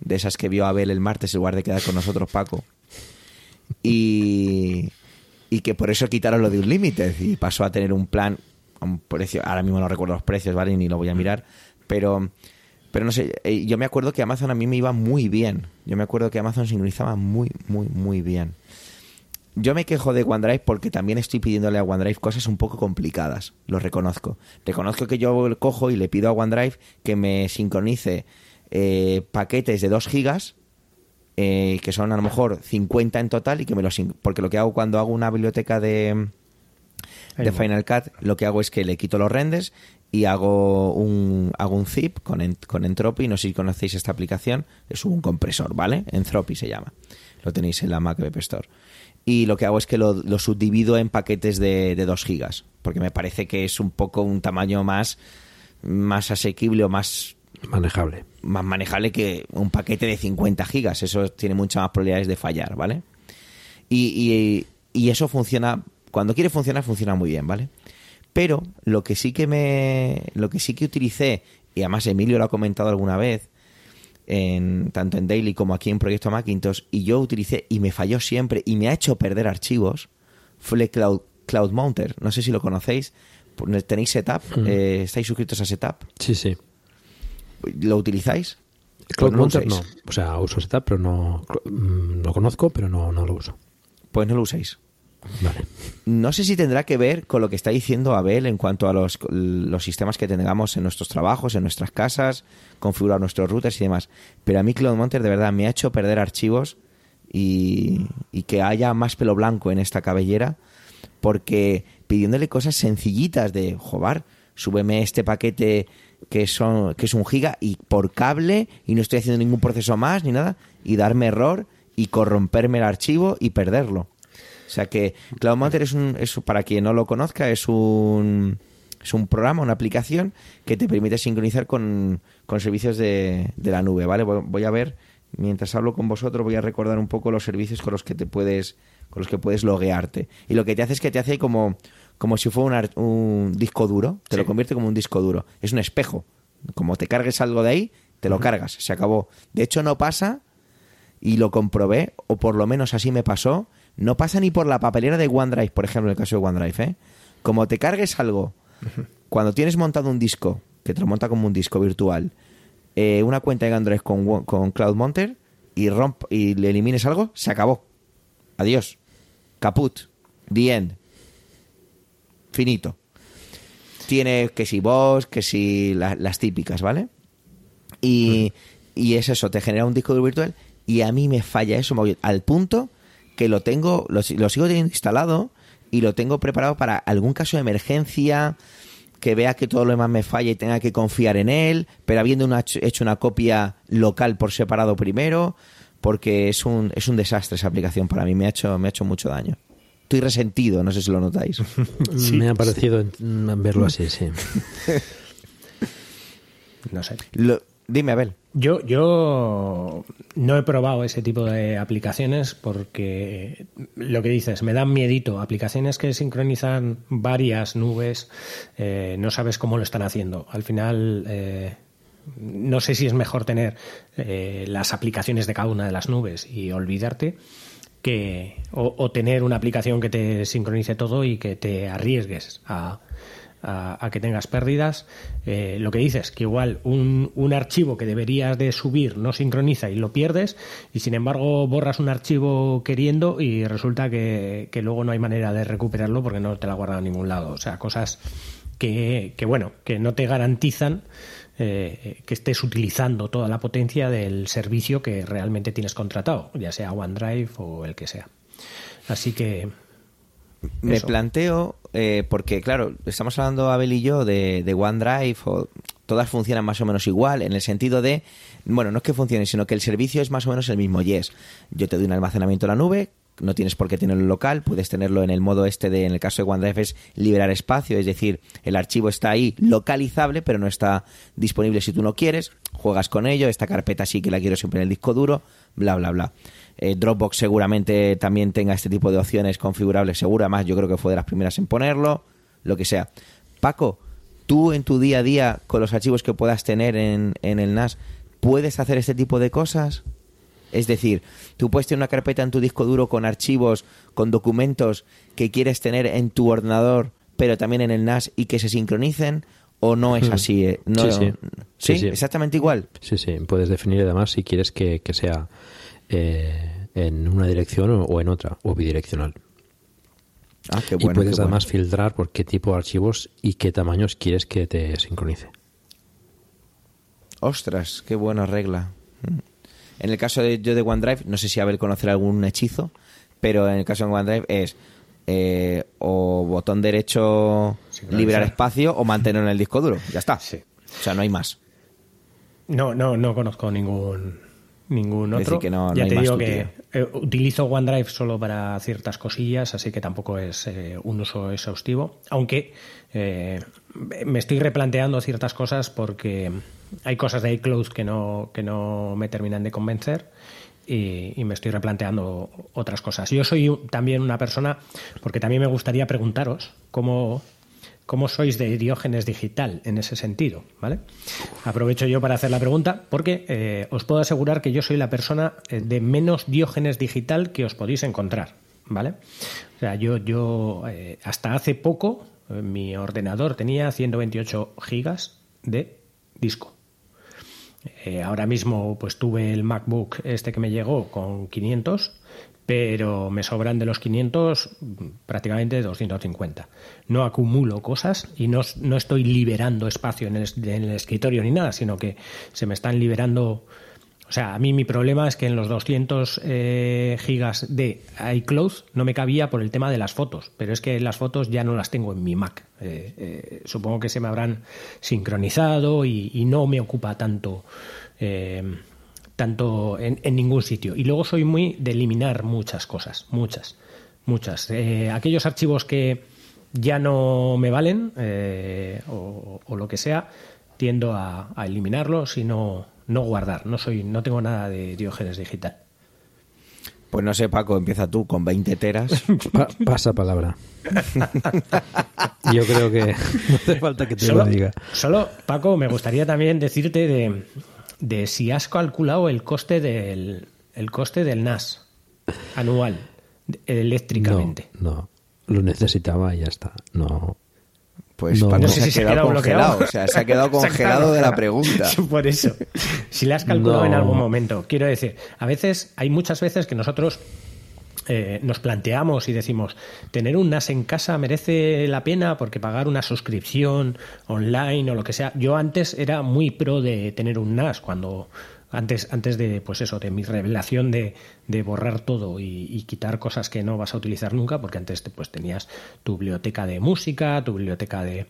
de esas que vio Abel el martes en lugar de quedar con nosotros Paco. Y, y que por eso quitaron lo de Unlimited y pasó a tener un plan a un precio, ahora mismo no recuerdo los precios, ¿vale? Ni lo voy a mirar, pero pero no sé, eh, yo me acuerdo que Amazon a mí me iba muy bien. Yo me acuerdo que Amazon sincronizaba muy muy muy bien. Yo me quejo de OneDrive porque también estoy pidiéndole a OneDrive cosas un poco complicadas, lo reconozco. Reconozco que yo cojo y le pido a OneDrive que me sincronice eh, paquetes de 2 gigas, eh, que son a lo mejor 50 en total, y que me los... Porque lo que hago cuando hago una biblioteca de, de. Final Cut, lo que hago es que le quito los renders y hago un, hago un zip con, en- con Entropy. No sé si conocéis esta aplicación. Es un compresor, ¿vale? Entropy se llama. Lo tenéis en la Mac Web Store. Y lo que hago es que lo, lo subdivido en paquetes de, de 2 gigas. Porque me parece que es un poco un tamaño más, más asequible o más Manejable. más manejable que un paquete de 50 gigas. Eso tiene muchas más probabilidades de fallar, ¿vale? Y, y- y eso funciona, cuando quiere funcionar, funciona muy bien, ¿vale? Pero lo que sí que me, lo que sí que utilicé, y además Emilio lo ha comentado alguna vez, en, tanto en Daily como aquí en Proyecto Macintosh, y yo utilicé y me falló siempre y me ha hecho perder archivos, fue Cloud, Cloud Mounter. No sé si lo conocéis. ¿Tenéis Setup? Eh, ¿Estáis suscritos a Setup? Sí, sí. ¿Lo utilizáis? Cloud Pues no usáis. no. O sea, uso Setup, pero no. mm, Lo conozco, pero no, no lo uso. Pues no lo uséis. No sé si tendrá que ver con lo que está diciendo Abel en cuanto a los, los sistemas que tengamos en nuestros trabajos, en nuestras casas, configurar nuestros routers y demás. Pero a mí Cloud Monter de verdad me ha hecho perder archivos y, que haya más pelo blanco en esta cabellera porque pidiéndole cosas sencillitas de, joder, súbeme este paquete que, son, que es un giga y por cable y no estoy haciendo ningún proceso más ni nada y darme error y corromperme el archivo y perderlo. O sea que Cloud Monter es un, es, para quien no lo conozca, es un, es un programa, una aplicación que te permite sincronizar con, con servicios de, de la nube, ¿vale? Voy voy a ver, mientras hablo con vosotros, voy a recordar un poco los servicios con los que te puedes, con los que puedes loguearte. Y lo que te hace es que te hace como, como si fuera un, un disco duro, te lo convierte como un disco duro. Es un espejo. Como te cargues algo de ahí, te lo cargas, se acabó. De hecho, no pasa y lo comprobé, o por lo menos así me pasó, no pasa ni por la papelera de OneDrive, por ejemplo, en el caso de OneDrive, ¿eh? Como te cargues algo, cuando tienes montado un disco, que te lo monta como un disco virtual, eh, una cuenta de OneDrive con, con Cloud Monter y, romp, y le elimines algo, se acabó. Adiós. Caput. The end. Finito. Tiene que si vos, que si la- las típicas, ¿vale? Y, y es eso, te genera un disco virtual y a mí me falla eso al punto que lo tengo, lo, si- lo sigo teniendo instalado y lo tengo preparado para algún caso de emergencia, que vea que todo lo demás me falla y tenga que confiar en él, pero habiendo una- hecho una copia local por separado primero, porque es un, es un desastre esa aplicación para mí, me ha hecho, me ha hecho mucho daño. Estoy resentido, no sé si lo notáis. [laughs] Me ha parecido verlo así, sí. [laughs] No sé. Lo- dime, Abel. Yo, yo no he probado ese tipo de aplicaciones porque lo que dices, me dan miedito. Aplicaciones que sincronizan varias nubes, eh, no sabes cómo lo están haciendo. Al final, eh, no sé si es mejor tener eh, las aplicaciones de cada una de las nubes y olvidarte que o, o tener una aplicación que te sincronice todo y que te arriesgues a, a, que tengas pérdidas. Eh, lo que dices, que igual un, un, archivo que deberías de subir no sincroniza y lo pierdes, y sin embargo borras un archivo queriendo y resulta que, que luego no hay manera de recuperarlo porque no te la guarda a ningún lado. O sea, cosas que, que bueno, que no te garantizan eh, que estés utilizando toda la potencia del servicio que realmente tienes contratado, ya sea OneDrive o el que sea. Así que me planteo, eh, porque claro, estamos hablando Abel y yo de, OneDrive, o todas funcionan más o menos igual, en el sentido de, bueno, no es que funcione, sino que el servicio es más o menos el mismo. Yes, yo te doy un almacenamiento en la nube, no tienes por qué tenerlo local, puedes tenerlo en el modo este de, en el caso de OneDrive, es liberar espacio, es decir, el archivo está ahí localizable, pero no está disponible si tú no quieres, juegas con ello, esta carpeta sí que la quiero siempre en el disco duro, bla, bla, bla. Eh, Dropbox seguramente también tenga este tipo de opciones configurables, seguro. Además, yo creo que fue de las primeras en ponerlo, lo que sea. Paco, tú en tu día a día, con los archivos que puedas tener en, en el NAS, ¿puedes hacer este tipo de cosas? Es decir, tú puedes tener una carpeta en tu disco duro con archivos, con documentos que quieres tener en tu ordenador, pero también en el NAS y que se sincronicen, o no es hmm. así. Eh? No, sí, sí. sí, exactamente igual. Sí, sí. Puedes definir además si quieres que, que sea eh, en una dirección o, en otra, o bidireccional. Ah, qué bueno, y puedes además filtrar por qué tipo de archivos y qué tamaños quieres que te sincronice. Ostras, qué buena regla. Mm. En el caso de yo de OneDrive, no sé si haber conocer algún hechizo, pero en el caso de OneDrive es eh, o botón derecho liberar espacio o mantenerlo en el disco duro. Ya está. O sea, no hay más. No, no, no conozco ningún ningún otro. ya te digo que eh, utilizo OneDrive solo para ciertas cosillas, así que tampoco es eh, un uso exhaustivo. Aunque eh, me estoy replanteando ciertas cosas porque hay cosas de iCloud que no, que no me terminan de convencer. Y, y, me estoy replanteando otras cosas. Yo soy también una persona, porque también me gustaría preguntaros cómo, ¿Cómo sois de Diógenes digital en ese sentido? ¿vale? Aprovecho yo para hacer la pregunta porque eh, os puedo asegurar que yo soy la persona eh, de menos Diógenes digital que os podéis encontrar. ¿vale? O sea, yo, yo eh, hasta hace poco mi ordenador tenía 128 gigas de disco. ahora mismo pues tuve el MacBook este que me llegó con 500 pero me sobran de los 500 prácticamente 250. No acumulo cosas y no, estoy liberando espacio en el, escritorio ni nada, sino que se me están liberando... O sea, a mí mi problema es que en los 200 eh, gigas de iCloud no me cabía por el tema de las fotos, pero es que las fotos ya no las tengo en mi Mac. Eh, eh, supongo que se me habrán sincronizado y, y no me ocupa tanto tanto en, ningún sitio. Y luego soy muy de eliminar muchas cosas, muchas, muchas. Eh, aquellos archivos que ya no me valen eh, o, lo que sea, tiendo a, eliminarlos y no, no guardar. No soy, no tengo nada de Diógenes digital. Pues no sé, Paco, empieza tú con 20 teras. [laughs] pasa palabra. Yo creo que [laughs] no hace falta que te lo diga. Solo, Paco, me gustaría también decirte de, de si has calculado el coste del, el coste del NAS anual eléctricamente. No, lo necesitaba y ya está. No. Pues no, sé si se, ha quedado congelado. O sea, se ha quedado [laughs] congelado de la pregunta. [laughs] Por eso. Si la has calculado en algún momento. Quiero decir, a veces, hay muchas veces que nosotros eh, nos planteamos y decimos, tener un NAS en casa merece la pena porque pagar una suscripción online o lo que sea. Yo antes era muy pro de tener un NAS cuando antes, antes de, pues eso, de mi revelación de, de borrar todo y, quitar cosas que no vas a utilizar nunca, porque antes pues tenías tu biblioteca de música, tu biblioteca de,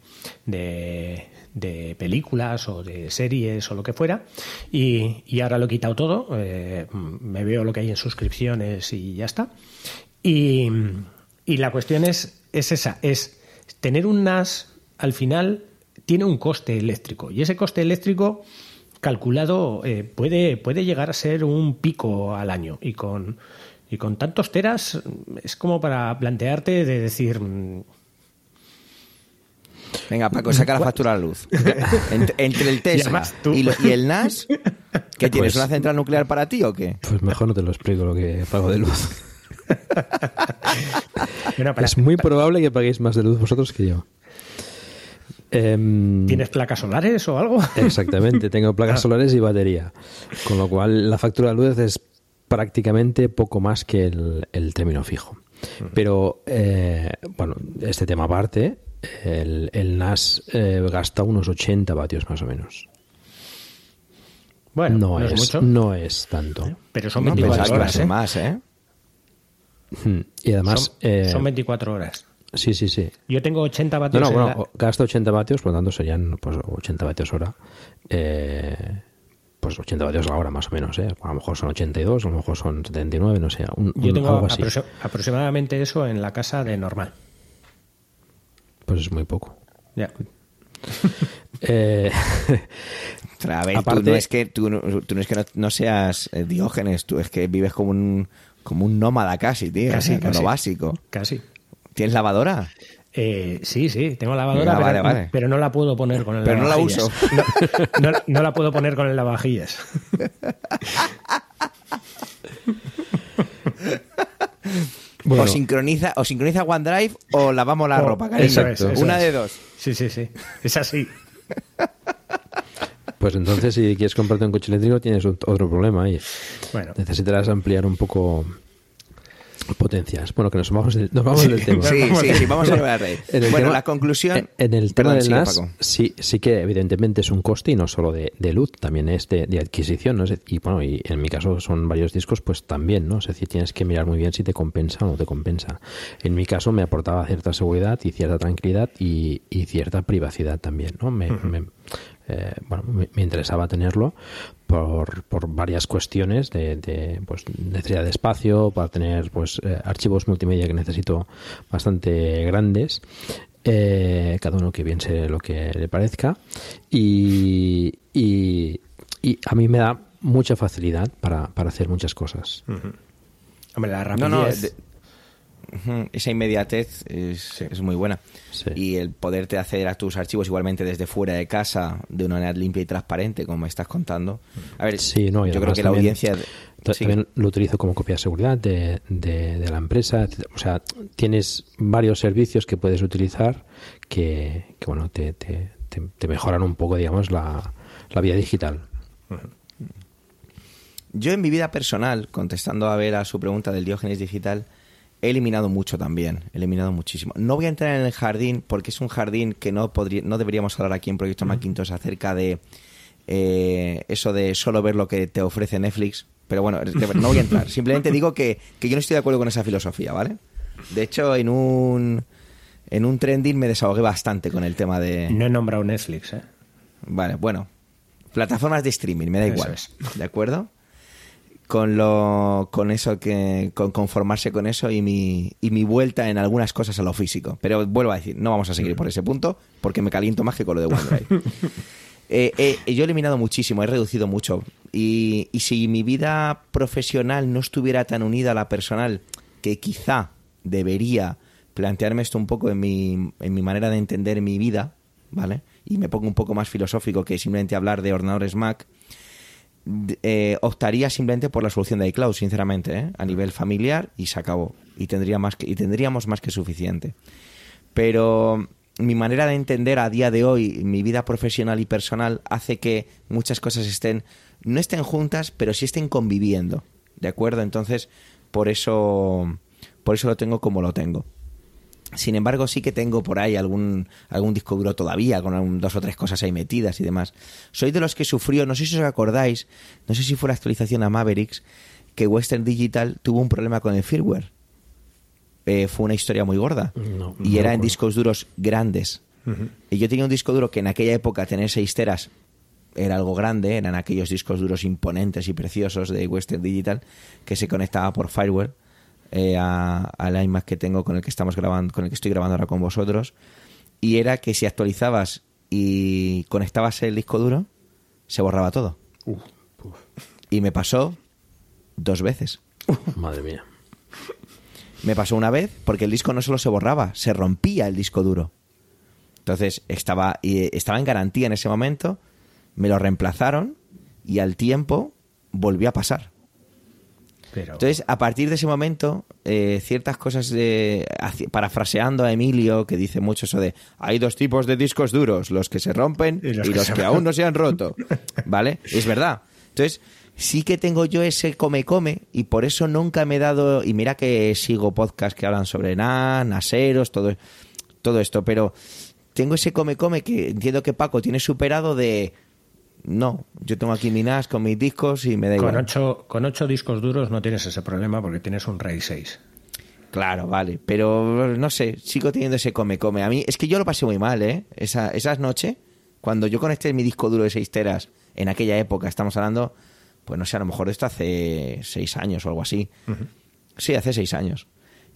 de, películas o de series o lo que fuera, y, y ahora lo he quitado todo, eh, me veo lo que hay en suscripciones y ya está. Y, y la cuestión es, es esa, es tener un NAS al final tiene un coste eléctrico, y ese coste eléctrico calculado eh, puede, puede llegar a ser un pico al año y con, y con tantos teras es como para plantearte de decir... Mm, Venga, Paco, saca la factura a la luz. [laughs] Entre, el Tesla y, el NAS, ¿qué tienes? Pues ¿Una central nuclear para ti o qué? Pues mejor no te lo explico lo que pago de luz. [laughs] Es muy probable que paguéis más de luz vosotros que yo. Em, ¿Tienes placas solares o algo? [laughs] Exactamente, tengo placas Ah. solares y batería. Con lo cual, la factura de luz es prácticamente poco más que el, el término fijo. Pero, eh, bueno, este tema aparte, el, el NAS eh, gasta unos 80 vatios más o menos. Bueno, no, no, es, es mucho, no es tanto. pero son No, 24 pensaba que iba a horas. ¿eh? más, ¿eh? Y además, Son, son 24 horas. Sí, sí, sí. Yo tengo 80 No, vatios no, en bueno, la- o- gasta 80 vatios, por lo tanto serían pues 80 vatios hora. Eh, pues 80 vatios la hora más o menos, ¿eh? A lo mejor son 82, a lo mejor son 79, no sé, un, Yo un- tengo algo así. aproxi- aproximadamente eso en la casa de normal. Pues es muy poco. Ya. [laughs] Eh, [laughs] a ver, Aparte- tú no es que, tú, no- tú no, es que no, no seas eh, diógenes, tú es que vives como un, como un nómada casi, tío. Casi, o sea, con casi. lo básico. Casi. ¿Tienes lavadora? Eh, sí, sí, tengo lavadora, Ah, pero, vale, vale. pero no la puedo poner con el Pero no la lavavajillas. uso. No, no- no la puedo poner con el lavavajillas. bueno, O sincroniza, o sincroniza OneDrive o lavamos la O- ropa, cariño. eso es, eso Una es. de dos. Sí, sí, sí. Es así. pues entonces si quieres comprarte un coche eléctrico tienes ot- otro problema ahí. Bueno, Necesitarás ampliar un poco potencias. Bueno, que nos vamos, del- nos vamos del tema. [laughs] Sí, Vamos sí, a- sí, vamos a llevar a reír. Bueno, tema- la conclusión... En, el tema del NAS, sí, sí que evidentemente es un coste y no solo de, de luz, también es de, de adquisición. ¿no? Y bueno, y en mi caso son varios discos, pues también, ¿no? Es decir, tienes que mirar muy bien si te compensa o no te compensa. En mi caso me aportaba cierta seguridad y cierta tranquilidad y, y cierta privacidad también, ¿no? Me, me- eh, bueno, me, me interesaba tenerlo por, por varias cuestiones de, de, pues, necesidad de espacio, para tener pues eh, archivos multimedia que necesito bastante grandes, eh, cada uno que bien se lo que le parezca, y, y, y a mí me da mucha facilidad para, para hacer muchas cosas. hombre, la No, no, de- esa inmediatez es, es muy buena. Sí. Y el poderte hacer a tus archivos igualmente desde fuera de casa, de una manera limpia y transparente, como me estás contando. A ver, Sí, no, yo creo que la también- audiencia... También lo utilizo como copia de seguridad de, de- de la empresa. O sea, tienes varios servicios que puedes utilizar que, que, bueno, te, te- te- te mejoran un poco, digamos, la, la vida digital. Yo en mi vida personal, contestando a ver a su pregunta del Diógenes digital, he eliminado mucho también, he eliminado muchísimo. No voy a entrar en el jardín porque es un jardín que no podría, no deberíamos hablar aquí en Proyecto Macintosh acerca de eh, eso de solo ver lo que te ofrece Netflix. Pero bueno, no voy a entrar. [laughs] Simplemente digo que, que yo no estoy de acuerdo con esa filosofía, ¿vale? De hecho, en un en un trending me desahogué bastante con el tema de... No he nombrado Netflix, ¿eh? Vale, bueno. Plataformas de streaming, me da Eso igual. es. ¿De acuerdo? Con lo con eso que con conformarse con eso y mi y mi vuelta en algunas cosas a lo físico. Pero vuelvo a decir, no vamos a seguir por ese punto porque me caliento más que con lo de OneDrive. [laughs] Eh, eh, yo he eliminado muchísimo, he reducido mucho. Y, y si mi vida profesional no estuviera tan unida a la personal, que quizá debería plantearme esto un poco en mi, en mi manera de entender mi vida, ¿vale? Y me pongo un poco más filosófico que simplemente hablar de ordenadores Mac, eh, optaría simplemente por la solución de iCloud, sinceramente, ¿eh? a nivel familiar y se acabó. Y, tendría más que, y tendríamos más que suficiente. Pero mi manera de entender a día de hoy mi vida profesional y personal hace que muchas cosas estén, no estén juntas, pero sí estén conviviendo. ¿De acuerdo? Entonces, por eso, por eso lo tengo como lo tengo. Sin embargo, sí que tengo por ahí algún, algún disco duro todavía, con algún- dos o tres cosas ahí metidas y demás. Soy de los que sufrió, no sé si os acordáis, no sé si fue la actualización a Mavericks, que Western Digital tuvo un problema con el firmware. Eh, fue una historia muy gorda. No, y no era en discos duros grandes. Y yo tenía un disco duro que en aquella época tener 6 teras era algo grande, eran aquellos discos duros imponentes y preciosos de Western Digital que se conectaba por fireware eh, a- al iMac que tengo con el que estamos grabando, con el que estoy grabando ahora con vosotros. Y era que si actualizabas y conectabas el disco duro, se borraba todo. Y me pasó dos veces. Madre mía. Me pasó una vez porque el disco no solo se borraba, se rompía el disco duro. Entonces estaba, y estaba en garantía en ese momento, me lo reemplazaron y al tiempo volvió a pasar. Pero... Entonces, a partir de ese momento, eh, ciertas cosas, de, parafraseando a Emilio, que dice mucho eso de, hay dos tipos de discos duros, los que se rompen y los, que, aún no se han roto, [laughs] ¿vale? Es verdad. Entonces, sí que tengo yo ese come-come y por eso nunca me he dado, y mira que sigo podcasts que hablan sobre NAS, naseros, todo, todo esto, pero tengo ese come-come que entiendo que Paco tiene superado de... No, yo tengo aquí mi NAS con mis discos y me da igual. Con ocho, con ocho discos duros no tienes ese problema porque tienes un RAID 6. Claro, vale, pero no sé, sigo teniendo ese come-come. A mí es que yo lo pasé muy mal, ¿eh? Esa, esas noches, cuando yo conecté mi disco duro de 6 teras, en aquella época, estamos hablando, pues no sé, a lo mejor de esto hace 6 años o algo así. Sí, hace 6 años.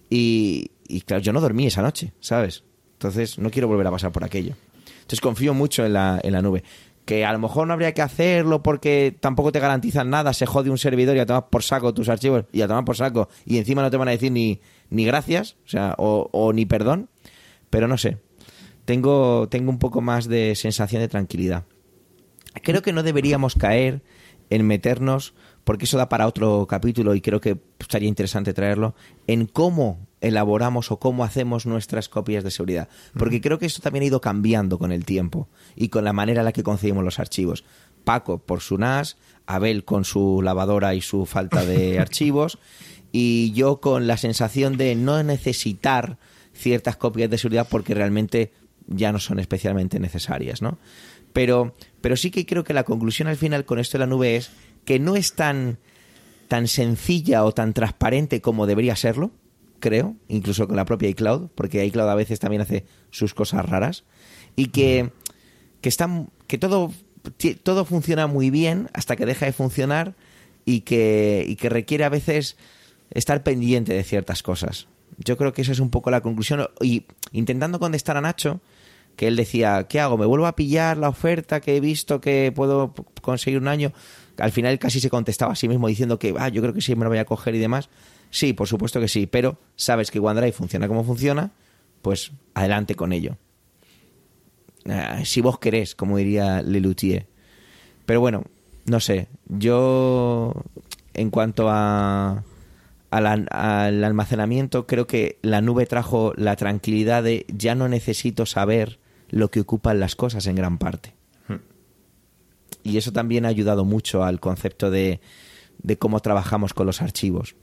Y, y claro, yo no dormí esa noche, ¿sabes? Entonces no quiero volver a pasar por aquello. Entonces confío mucho en la, en la nube. Que a lo mejor no habría que hacerlo porque tampoco te garantizan nada, se jode un servidor y a tomar por saco tus archivos y a tomar por saco y encima no te van a decir ni, ni gracias, o sea, o, ni perdón, pero no sé. Tengo, tengo un poco más de sensación de tranquilidad. Creo que no deberíamos caer en meternos, porque eso da para otro capítulo y creo que estaría interesante traerlo, en cómo elaboramos o cómo hacemos nuestras copias de seguridad. Porque creo que eso también ha ido cambiando con el tiempo y con la manera en la que concebimos los archivos. Paco por su NAS, Abel con su lavadora y su falta de [laughs] archivos, y yo con la sensación de no necesitar ciertas copias de seguridad porque realmente ya no son especialmente necesarias, ¿no? Pero, pero sí que creo que la conclusión al final con esto de la nube es que no es tan, tan sencilla o tan transparente como debería serlo, creo, incluso con la propia iCloud, porque iCloud a veces también hace sus cosas raras, y que, que, están, que todo, todo funciona muy bien hasta que deja de funcionar y que, y que requiere a veces estar pendiente de ciertas cosas. Yo creo que esa es un poco la conclusión. Y intentando contestar a Nacho, que él decía, ¿qué hago? ¿Me vuelvo a pillar la oferta que he visto que puedo conseguir un año? Al final casi se contestaba a sí mismo diciendo que, ah, yo creo que sí me lo voy a coger y demás. Sí, por supuesto que sí, pero sabes que OneDrive funciona como funciona, pues adelante con ello. Ah, si vos querés, como diría Lelutier. Pero bueno, no sé. Yo, en cuanto a, al, almacenamiento, creo que la nube trajo la tranquilidad de ya no necesito saber lo que ocupan las cosas en gran parte. Y eso también ha ayudado mucho al concepto de, de cómo trabajamos con los archivos.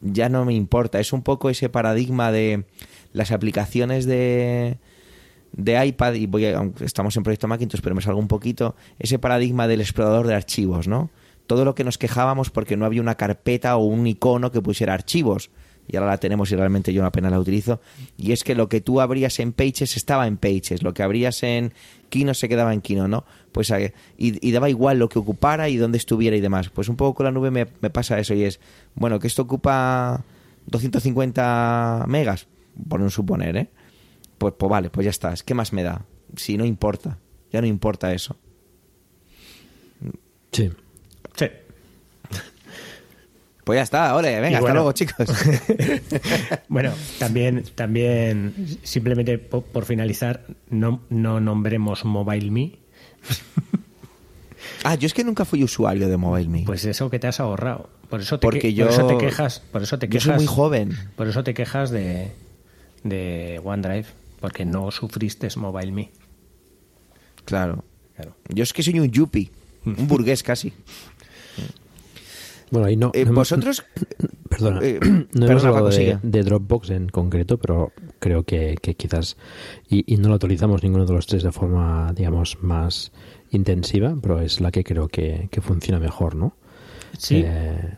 Ya no me importa, es un poco ese paradigma de las aplicaciones de, de iPad, y voy a- estamos en proyecto Macintosh, pero me salgo un poquito, ese paradigma del explorador de archivos, ¿no? Todo lo que nos quejábamos porque no había una carpeta o un icono que pusiera archivos. Y ahora la tenemos y realmente yo apenas la utilizo. Y es que lo que tú abrías en Pages estaba en Pages, lo que abrías en Kino se quedaba en Kino, ¿no? Pues eh, y, y daba igual lo que ocupara y dónde estuviera y demás. Pues un poco con la nube me, me pasa eso y es, bueno, que esto ocupa 250 megas, por un suponer, ¿eh? Pues, pues vale, pues ya está. ¿Qué más me da? Si no importa, ya no importa eso. Sí. Sí. Pues ya está, ahora, venga, Y hasta bueno. luego, chicos. [laughs] Bueno, también, también simplemente po- por, finalizar, no, no nombremos MobileMe, ah, yo es que nunca fui usuario de MobileMe. pues eso que te has ahorrado. Por eso te, Porque que- yo- por eso te quejas, por eso te yo quejas, soy muy joven. Por eso te quejas de, de OneDrive, porque no sufriste MobileMe. Claro. Claro. Yo es que soy un yuppie, un burgués casi. [laughs] Bueno, ahí no. Eh, vosotros... [coughs] Perdona, eh, [clears throat] no hemos perdona, hablado de, Dropbox en concreto, pero creo que, que quizás, y, y no lo utilizamos ninguno de los tres de forma, digamos, más intensiva, pero es la que creo que, que funciona mejor, ¿no? Sí, Eh,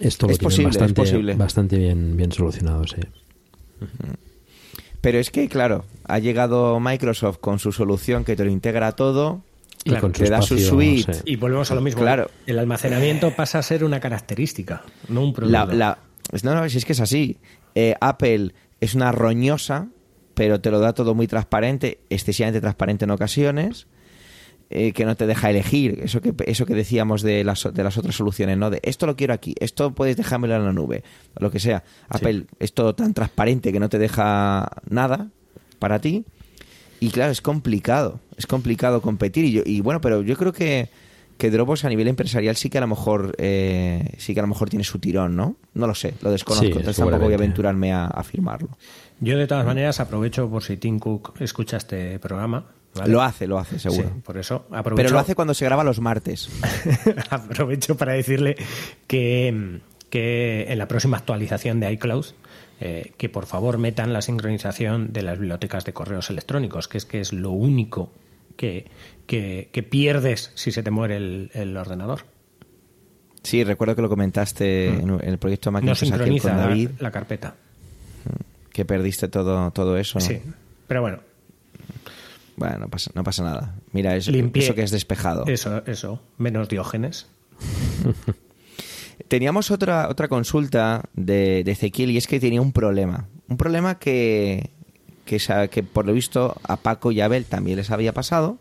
esto lo Es posible, es bastante, posible. bastante bien, bien solucionado, sí. Pero es que, claro, ha llegado Microsoft con su solución que te lo integra todo. Y Claro, con te da su suite. sí. y volvemos a lo mismo. Claro. El almacenamiento pasa a ser una característica, no un La, la- no, no, si es que es así. Eh, Apple es una roñosa, pero te lo da todo muy transparente, excesivamente transparente en ocasiones, eh, que no te deja elegir. Eso que, eso que decíamos de las, de las otras soluciones, ¿no? De esto lo quiero aquí, esto puedes dejármelo en la nube, o lo que sea. Apple es todo tan transparente que no te deja nada para ti. Y claro, es complicado, es complicado competir. Y, yo- y bueno, pero yo creo que, que Dropbox a nivel empresarial sí que a lo mejor eh, sí que a lo mejor tiene su tirón, ¿no? No lo sé, lo desconozco, Sí, entonces tampoco voy a aventurarme a afirmarlo. Yo, de todas maneras, aprovecho por si Tim Cook escucha este programa. ¿vale? Lo hace, lo hace, seguro. Sí, por eso aprovecho, Pero lo hace cuando se graba los martes. [laughs] aprovecho para decirle que, que en la próxima actualización de iCloud eh, que por favor metan la sincronización de las bibliotecas de correos electrónicos, que es que es lo único que, que, que pierdes si se te muere el, el ordenador. Sí, recuerdo que lo comentaste en en el proyecto Mm. No Macintosh aquel sincroniza con David, la carpeta. que perdiste todo, todo eso. ¿no? Sí, pero bueno, Bueno, no pasa, no pasa nada. Mira, eso, Limpié. eso que es despejado. eso, eso, menos diógenes. [laughs] Teníamos otra, otra consulta de, de Ezequiel y es que tenía un problema. Un problema que, que, por lo visto a Paco y a Abel también les había pasado.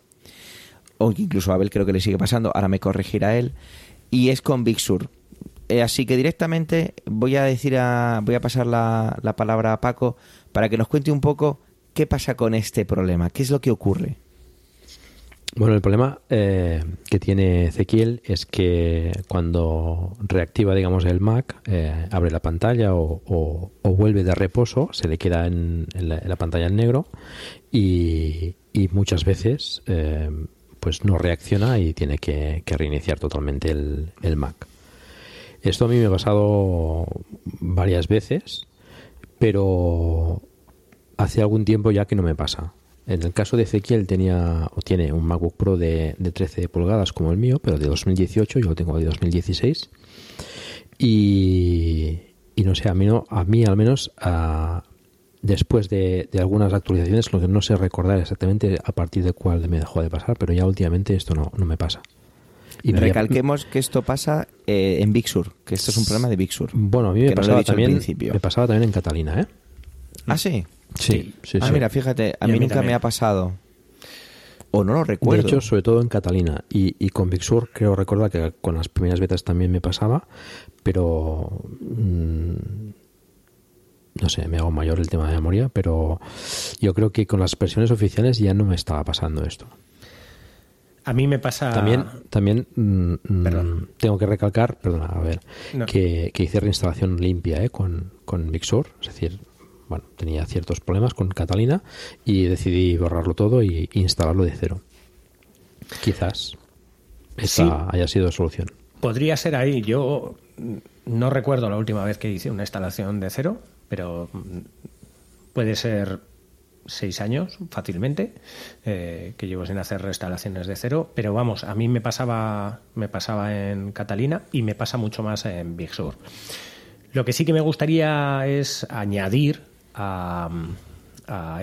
O incluso a Abel creo que le sigue pasando. Ahora me corregirá él. Y es con Big Sur. Eh, así que directamente voy a decir a, voy a pasar la, la palabra a Paco para que nos cuente un poco qué pasa con este problema, qué es lo que ocurre. Bueno, el problema eh, que tiene Ezequiel es que cuando reactiva, digamos, el Mac, eh, abre la pantalla o, o- vuelve de reposo, se le queda en, la, pantalla en negro y, y muchas veces eh, pues no reacciona y tiene que, que reiniciar totalmente el, el Mac. Esto a mí me ha pasado varias veces, pero hace algún tiempo ya que no me pasa. En el caso de Ezequiel tenía o tiene un MacBook Pro de, de 13 pulgadas como el mío, pero de 2018, yo lo tengo de 2016. Y, y no sé, a mí, no, a mí al menos a- después de, de algunas actualizaciones, lo que no sé recordar exactamente a partir de cuál me dejó de pasar, pero ya últimamente esto no, no me pasa. Y me Recalquemos que esto pasa eh, en Big Sur, que esto es un problema de Big Sur. Bueno, a mí me no pasaba, también, me pasaba también en Catalina, ¿eh? Ah, sí. Sí, sí, ah, sí. mira, fíjate, a mí, nunca también. me ha pasado. O no lo recuerdo. De hecho, sobre todo en Catalina. Y, y con Big Sur creo recordar que con las primeras betas también me pasaba, pero mm, no sé, me hago mayor el tema de memoria, pero yo creo que con las versiones oficiales ya no me estaba pasando esto. A mí me pasa... También, también mm, mm, tengo que recalcar, perdona, a ver, No. que, que hice reinstalación limpia ¿eh? con, con Big Sur, es decir, bueno, tenía ciertos problemas con Catalina y decidí borrarlo todo y instalarlo de cero. Quizás esta Sí. haya sido solución. Podría ser ahí. Yo mm, no recuerdo la última vez que hice una instalación de cero, pero mm, puede ser seis años fácilmente eh, que llevo sin hacer reinstalaciones de cero. Pero vamos, a mí me pasaba, me pasaba en Catalina y me pasa mucho más en Big Sur. Lo que sí que me gustaría es añadir a,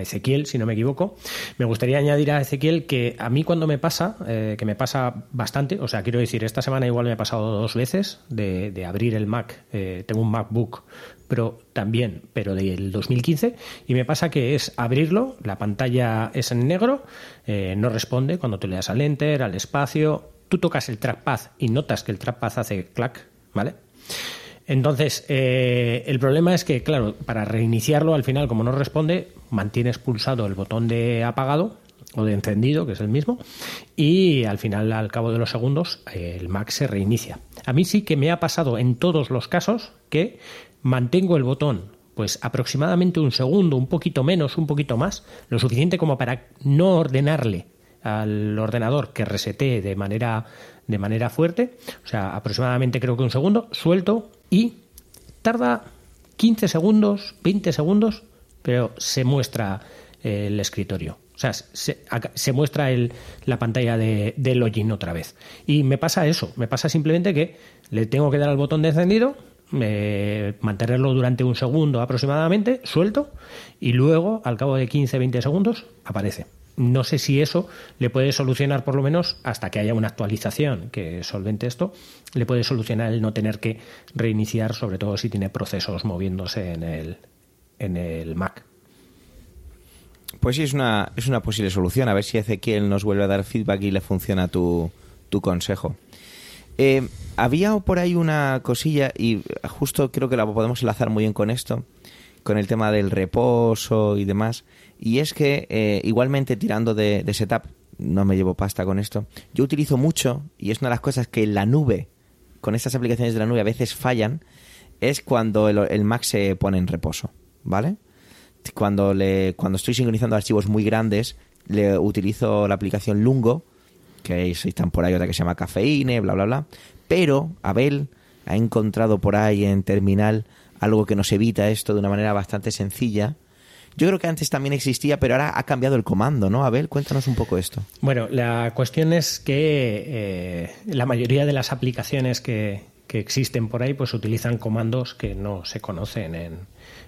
Ezequiel, si no me equivoco, me gustaría añadir a Ezequiel que a mí cuando me pasa, eh, que me pasa bastante, o sea, quiero decir, esta semana igual me ha pasado dos veces de, de abrir el Mac, eh, tengo un MacBook Pro también, pero del 2015, y me pasa que es abrirlo, la pantalla es en negro, eh, no responde cuando tú le das al Enter, al espacio, tú tocas el trackpad y notas que el trackpad hace clac, ¿vale? Entonces, eh, el problema es que, claro, para reiniciarlo al final, como no responde, mantienes pulsado el botón de apagado o de encendido, que es el mismo, y al final, al cabo de los segundos, el Mac se reinicia. A mí sí que me ha pasado en todos los casos que mantengo el botón pues aproximadamente un segundo, un poquito menos, un poquito más, lo suficiente como para no ordenarle al ordenador que resetee de manera de manera fuerte, o sea, aproximadamente creo que un segundo, suelto y tarda 15 segundos, 20 segundos, pero se muestra eh, el escritorio. O sea, se, se muestra el, la pantalla de, de login otra vez. Y me pasa eso, me pasa simplemente que le tengo que dar al botón de encendido, mantenerlo durante un segundo aproximadamente, suelto, y luego, al cabo de 15-20 segundos, aparece. No sé si eso le puede solucionar, por lo menos, hasta que haya una actualización que solvente esto, le puede solucionar el no tener que reiniciar, sobre todo si tiene procesos moviéndose en el, en el Mac. Pues sí, es una, es una posible solución. A ver si Ezequiel nos vuelve a dar feedback y le funciona tu, tu consejo. Eh, había por ahí una cosilla, y justo creo que la podemos enlazar muy bien con esto, con el tema del reposo y demás. Y es que, eh, igualmente tirando de, de setup, no me llevo pasta con esto. Yo utilizo mucho, y es una de las cosas que en la nube, con estas aplicaciones de la nube a veces fallan, es cuando el, el Mac se pone en reposo, ¿vale? Cuando, le, cuando estoy sincronizando archivos muy grandes, le utilizo la aplicación Lungo, que están por ahí otra que se llama Cafeine, bla, bla, bla. Pero Abel ha encontrado por ahí en terminal algo que nos evita esto de una manera bastante sencilla. Yo creo que antes también existía, pero ahora ha cambiado el comando, ¿no? Abel, cuéntanos un poco esto. Bueno, la cuestión es que eh, la mayoría de las aplicaciones que, que existen por ahí pues utilizan comandos que no se conocen en,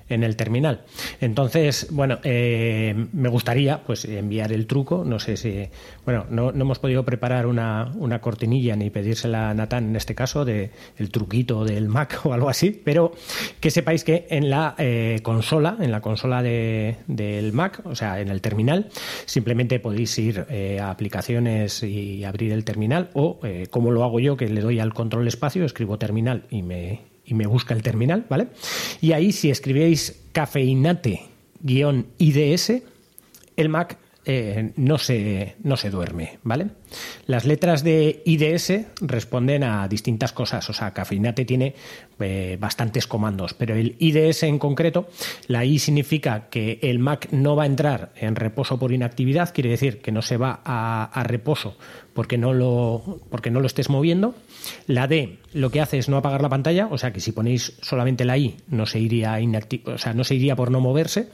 en el terminal. Entonces, bueno, eh, me gustaría pues enviar el truco. No sé si, bueno, no, no hemos podido preparar una, una, cortinilla ni pedírsela a Natán en este caso de el truquito del Mac [laughs] o algo así, pero que sepáis que en la eh, consola, en la consola de, del Mac, o sea, en el terminal, simplemente podéis ir eh, a aplicaciones y abrir el terminal o eh, como lo hago yo, que le doy al control espacio, escribo terminal y me y me busca el terminal, ¿vale? Y ahí si escribéis cafeinate-ids, el Mac eh, no, se, no se duerme, ¿vale? Las letras de IDS responden a distintas cosas, o sea, Cafeinate tiene eh, bastantes comandos, pero el IDS en concreto, la I significa que el Mac no va a entrar en reposo por inactividad, quiere decir que no se va a, a reposo porque no, lo, porque no lo estés moviendo. La D lo que hace es no apagar la pantalla, o sea que si ponéis solamente la I no se iría inactivo, o sea, no se iría por no moverse,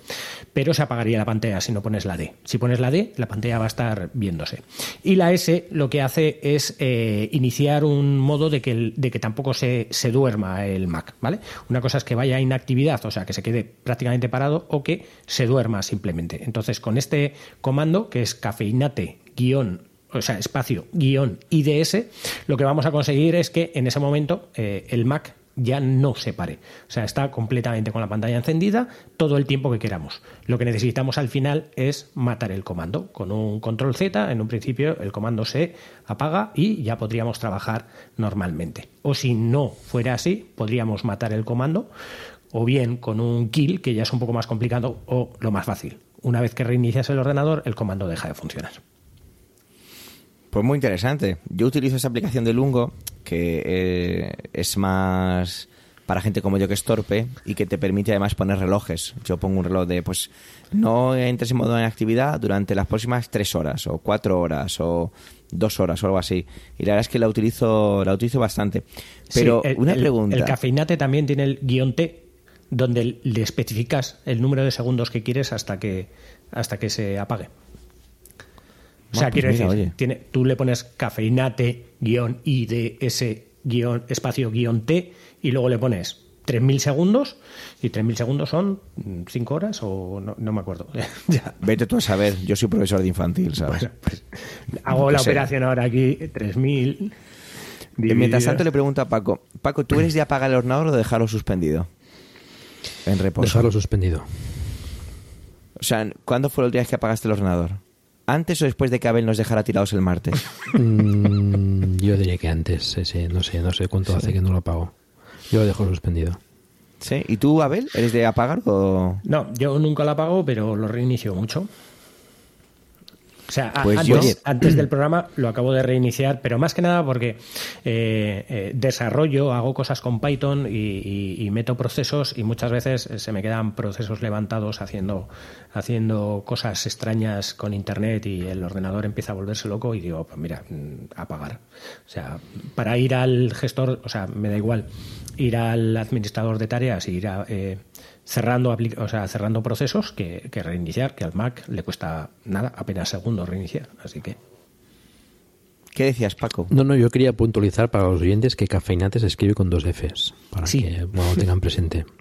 pero se apagaría la pantalla si no pones la D. Si pones la D, la pantalla va a estar viéndose. Y la S lo que hace es eh, iniciar un modo de que, de que tampoco se, se, duerma el Mac, ¿vale? Una cosa es que vaya a inactividad, o sea, que se quede prácticamente parado o que se duerma simplemente. Entonces, con este comando, que es cafeinate guion o sea, espacio guion IDS, lo que vamos a conseguir es que en ese momento eh, el Mac ya no se pare. O sea, está completamente con la pantalla encendida todo el tiempo que queramos. Lo que necesitamos al final es matar el comando. Con un control Z, en un principio, el comando se apaga y ya podríamos trabajar normalmente. O si no fuera así, podríamos matar el comando o bien con un kill, que ya es un poco más complicado, o lo más fácil. Una vez que reinicias el ordenador, el comando deja de funcionar. Pues muy interesante. Yo utilizo esa aplicación de Lungo, que eh, es más para gente como yo que es torpe y que te permite además poner relojes. Yo pongo un reloj de, pues, no entres en modo de actividad durante las próximas tres horas, o cuatro horas, o dos horas, o algo así. Y la verdad es que la utilizo, la utilizo bastante. Pero sí, el, una el, pregunta. El cafeinate también tiene el guion T, donde le especificas el número de segundos que quieres hasta que, hasta que se apague. O sea, Ah, pues quiero mira, decir, oye. tiene, tú le pones cafeinate guion IDS guion espacio guion T y luego le pones 3.000 segundos y 3.000 segundos son 5 horas o no, no me acuerdo. [laughs] ya. Vete tú a saber, yo soy profesor de infantil, ¿sabes? Bueno, pues, [laughs] hago No la sé. operación ahora aquí, 3.000. Eh, Mientras tanto le pregunto a Paco, Paco, ¿tú eres de apagar el ordenador o de dejarlo suspendido? En reposo. Dejarlo suspendido. O sea, ¿cuándo fue última vez que apagaste el ordenador? ¿Antes o después de que Abel nos dejara tirados el martes? Mm, yo diría que antes, sí, sí, no sé, no sé cuánto hace que no lo apago. Yo lo dejo suspendido. ¿Sí? ¿Y tú, Abel, eres de apagar o...? No, yo nunca lo apago, pero lo reinicio mucho. O sea, Pues antes, yo- Oye. antes del programa lo acabo de reiniciar, pero más que nada porque eh, eh, desarrollo, hago cosas con Python y, y- y meto procesos y muchas veces se me quedan procesos levantados haciendo, haciendo cosas extrañas con Internet y el ordenador empieza a volverse loco y digo, pues mira, mm, apagar. O sea, para ir al gestor, o sea, me da igual ir al administrador de tareas y ir a, eh, cerrando, o sea, cerrando procesos que, que reiniciar, que al Mac le cuesta nada, apenas segundos reiniciar. Así que ¿Qué decías, Paco? No, no, yo quería puntualizar para los oyentes que cafeinate se escribe con dos Fs, para Sí. que bueno, lo tengan presente. [laughs]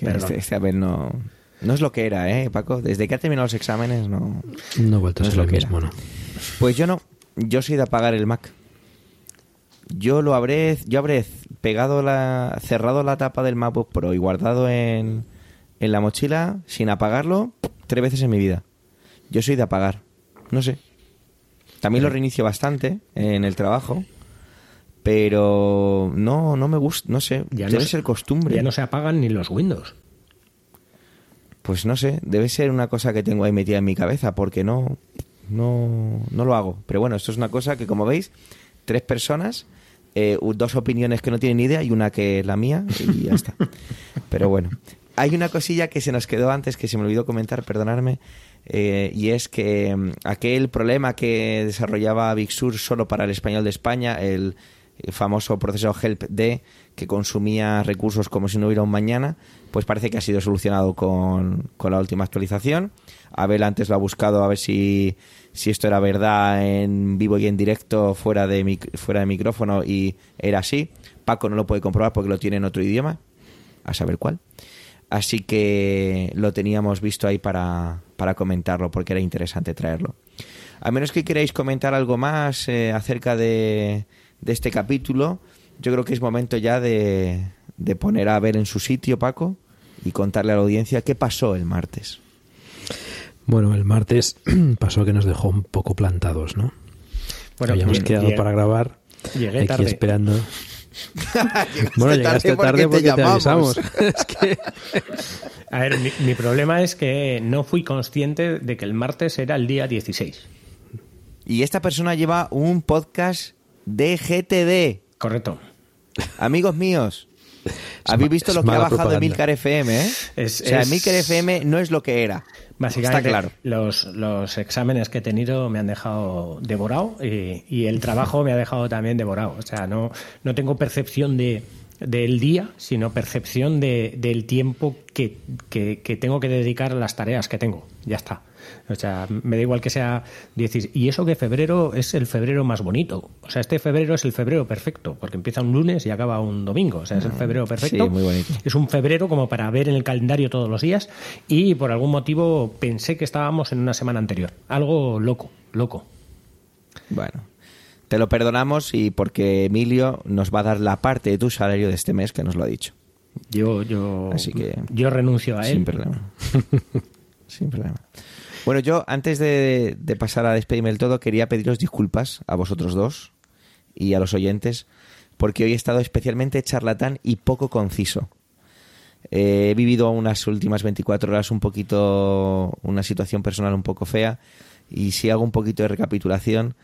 Este, este Abel no... No es lo que era, ¿eh, Paco? Desde que ha terminado los exámenes, no... No he vuelto No a ser lo mismo, era. ¿no? Pues yo no. Yo soy de apagar el Mac. Yo lo habré... Yo habré pegado la... Cerrado la tapa del MacBook Pro y guardado en, en la mochila sin apagarlo tres veces en mi vida. Yo soy de apagar. No sé. También lo reinicio bastante en el trabajo. Pero no, no me gusta, no sé, ya debe no, se- ser costumbre. Ya no se apagan ni los Windows. Pues no sé, debe ser una cosa que tengo ahí metida en mi cabeza, porque no, no, no lo hago. Pero bueno, esto es una cosa que, como veis, tres personas, eh, dos opiniones que no tienen ni idea y una que es la mía y ya [laughs] está. Pero bueno, hay una cosilla que se nos quedó antes que se me olvidó comentar, perdonadme, eh, y es que mm, aquel problema que desarrollaba Big Sur solo para el español de España, el famoso proceso Help D, que consumía recursos como si no hubiera un mañana, pues parece que ha sido solucionado con, con la última actualización. Abel antes lo ha buscado a ver si, si esto era verdad en vivo y en directo fuera de, fuera de micrófono y era así. Paco no lo puede comprobar porque lo tiene en otro idioma, a saber cuál. Así que lo teníamos visto ahí para, para comentarlo porque era interesante traerlo. A menos que queráis comentar algo más eh, acerca de, de este capítulo, yo creo que es momento ya de, de poner a ver en su sitio, Paco, y contarle a la audiencia qué pasó el martes. Bueno, el martes [clears throat] pasó que nos dejó un poco plantados, ¿no? Bueno, Habíamos quedado para grabar. Llegué aquí esperando. [laughs] bueno, llegaste tarde porque, te, avisamos. [laughs] A ver, mi, mi, problema es que no fui consciente de que el martes era el día 16. Y esta persona lleva un podcast de GTD. Correcto. Amigos míos, habéis visto lo que ha bajado Emilcar FM, ¿eh? o sea, Emilcar FM no es lo que era. Básicamente, Está claro. los, los exámenes que he tenido me han dejado devorado y, y, el [laughs] trabajo me ha dejado también devorado. O sea, no, no tengo percepción de, del día, sino percepción de, del tiempo que, que, que tengo que dedicar a las tareas que tengo. Ya está. O sea, me da igual que sea 10. Y eso que febrero es el febrero más bonito. O sea, este febrero es el febrero perfecto, porque empieza un lunes y acaba un domingo. O sea, es el febrero perfecto. Sí, muy bonito. Es un febrero como para ver en el calendario todos los días. Y por algún motivo pensé que estábamos en una semana anterior. Algo loco, loco. Bueno, te lo perdonamos y porque Emilio nos va a dar la parte de tu salario de este mes que nos lo ha dicho. Yo, yo, Así que, yo renuncio a él. [laughs] Sin problema. sin problema. Bueno, yo antes de, pasar a despedirme del todo, quería pediros disculpas a vosotros dos y a los oyentes, porque hoy he estado especialmente charlatán y poco conciso. Eh, he vivido unas últimas 24 horas un poquito, una situación personal un poco fea, y si hago un poquito de recapitulación,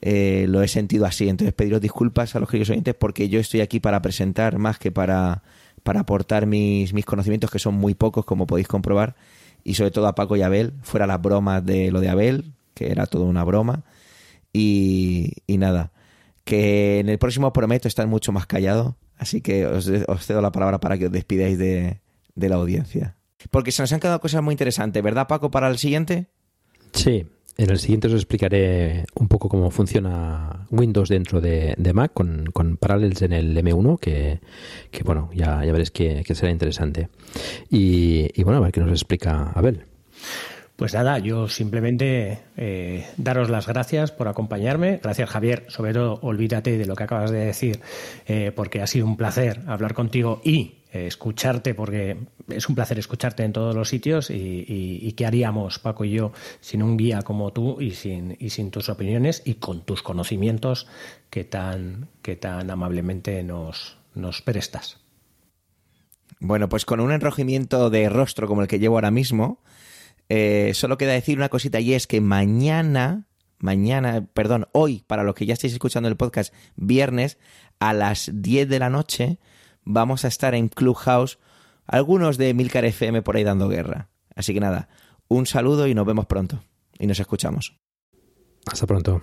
eh, lo he sentido así. Entonces pediros disculpas a los queridos oyentes porque yo estoy aquí para presentar más que para, para aportar mis, mis conocimientos, que son muy pocos, como podéis comprobar y sobre todo a Paco y Abel, fuera las bromas de lo de Abel, que era todo una broma. Y, nada, que en el próximo prometo estar mucho más callado, así que os, os cedo la palabra para que os despidáis de, de la audiencia. Porque se nos han quedado cosas muy interesantes, ¿verdad Paco, para el siguiente? Sí, en el siguiente os explicaré un poco cómo funciona Windows dentro de, Mac con, Parallels en el M1, que, bueno, ya, veréis que, será interesante. Y, bueno, a ver qué nos explica Abel. Pues nada, yo simplemente eh, daros las gracias por acompañarme. Gracias, Javier. Sobre todo, olvídate de lo que acabas de decir, eh, porque ha sido un placer hablar contigo y escucharte, porque es un placer escucharte en todos los sitios y, qué haríamos, Paco y yo, sin un guía como tú y sin, y sin tus opiniones y con tus conocimientos que tan, que tan amablemente nos, nos prestas. Bueno, pues con un enrojimiento de rostro como el que llevo ahora mismo, eh, solo queda decir una cosita y es que mañana, mañana, perdón, hoy, para los que ya estáis escuchando el podcast, viernes, a las 10 de la noche, vamos a estar en Clubhouse, algunos de Milcar FM por ahí dando guerra. Así que nada, un saludo y nos vemos pronto. Y nos escuchamos. Hasta pronto.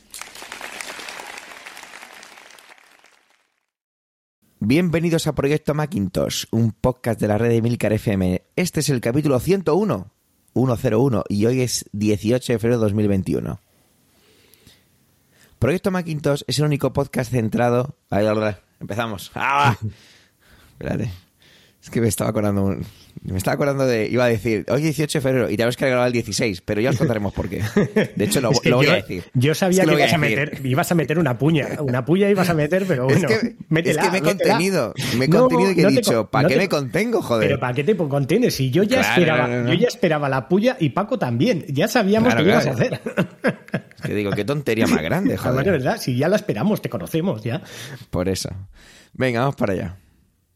Bienvenidos a Proyecto Macintosh, un podcast de la red de Milcar FM. Este es el capítulo 101, 101, y hoy es 18 de febrero de 2021. Proyecto Macintosh es el único podcast centrado... Ahí, empezamos. ¡Ah! [laughs] Espérate. Es que me estaba acordando. Me estaba acordando de. Iba a decir, hoy 18 de febrero y tenemos que grabar el 16, pero ya os contaremos por qué. De hecho, lo, [laughs] lo voy yo, a decir. Yo sabía Es que, ibas, a meter, ibas a meter una puña. Una puña ibas a meter, pero bueno. es que, métela, es que me he métela. contenido. Me he No, contenido y que no he te dicho, ¿para no qué te me con- contengo, joder? Pero ¿para qué te contienes? Si yo ya Claro, esperaba, yo ya esperaba la puya y Paco también. Ya sabíamos Claro, que ibas a hacer. [laughs] Es que digo, qué tontería más grande, Además, de joder. verdad, si ya la esperamos, te conocemos ya. Por eso. Venga, vamos para allá.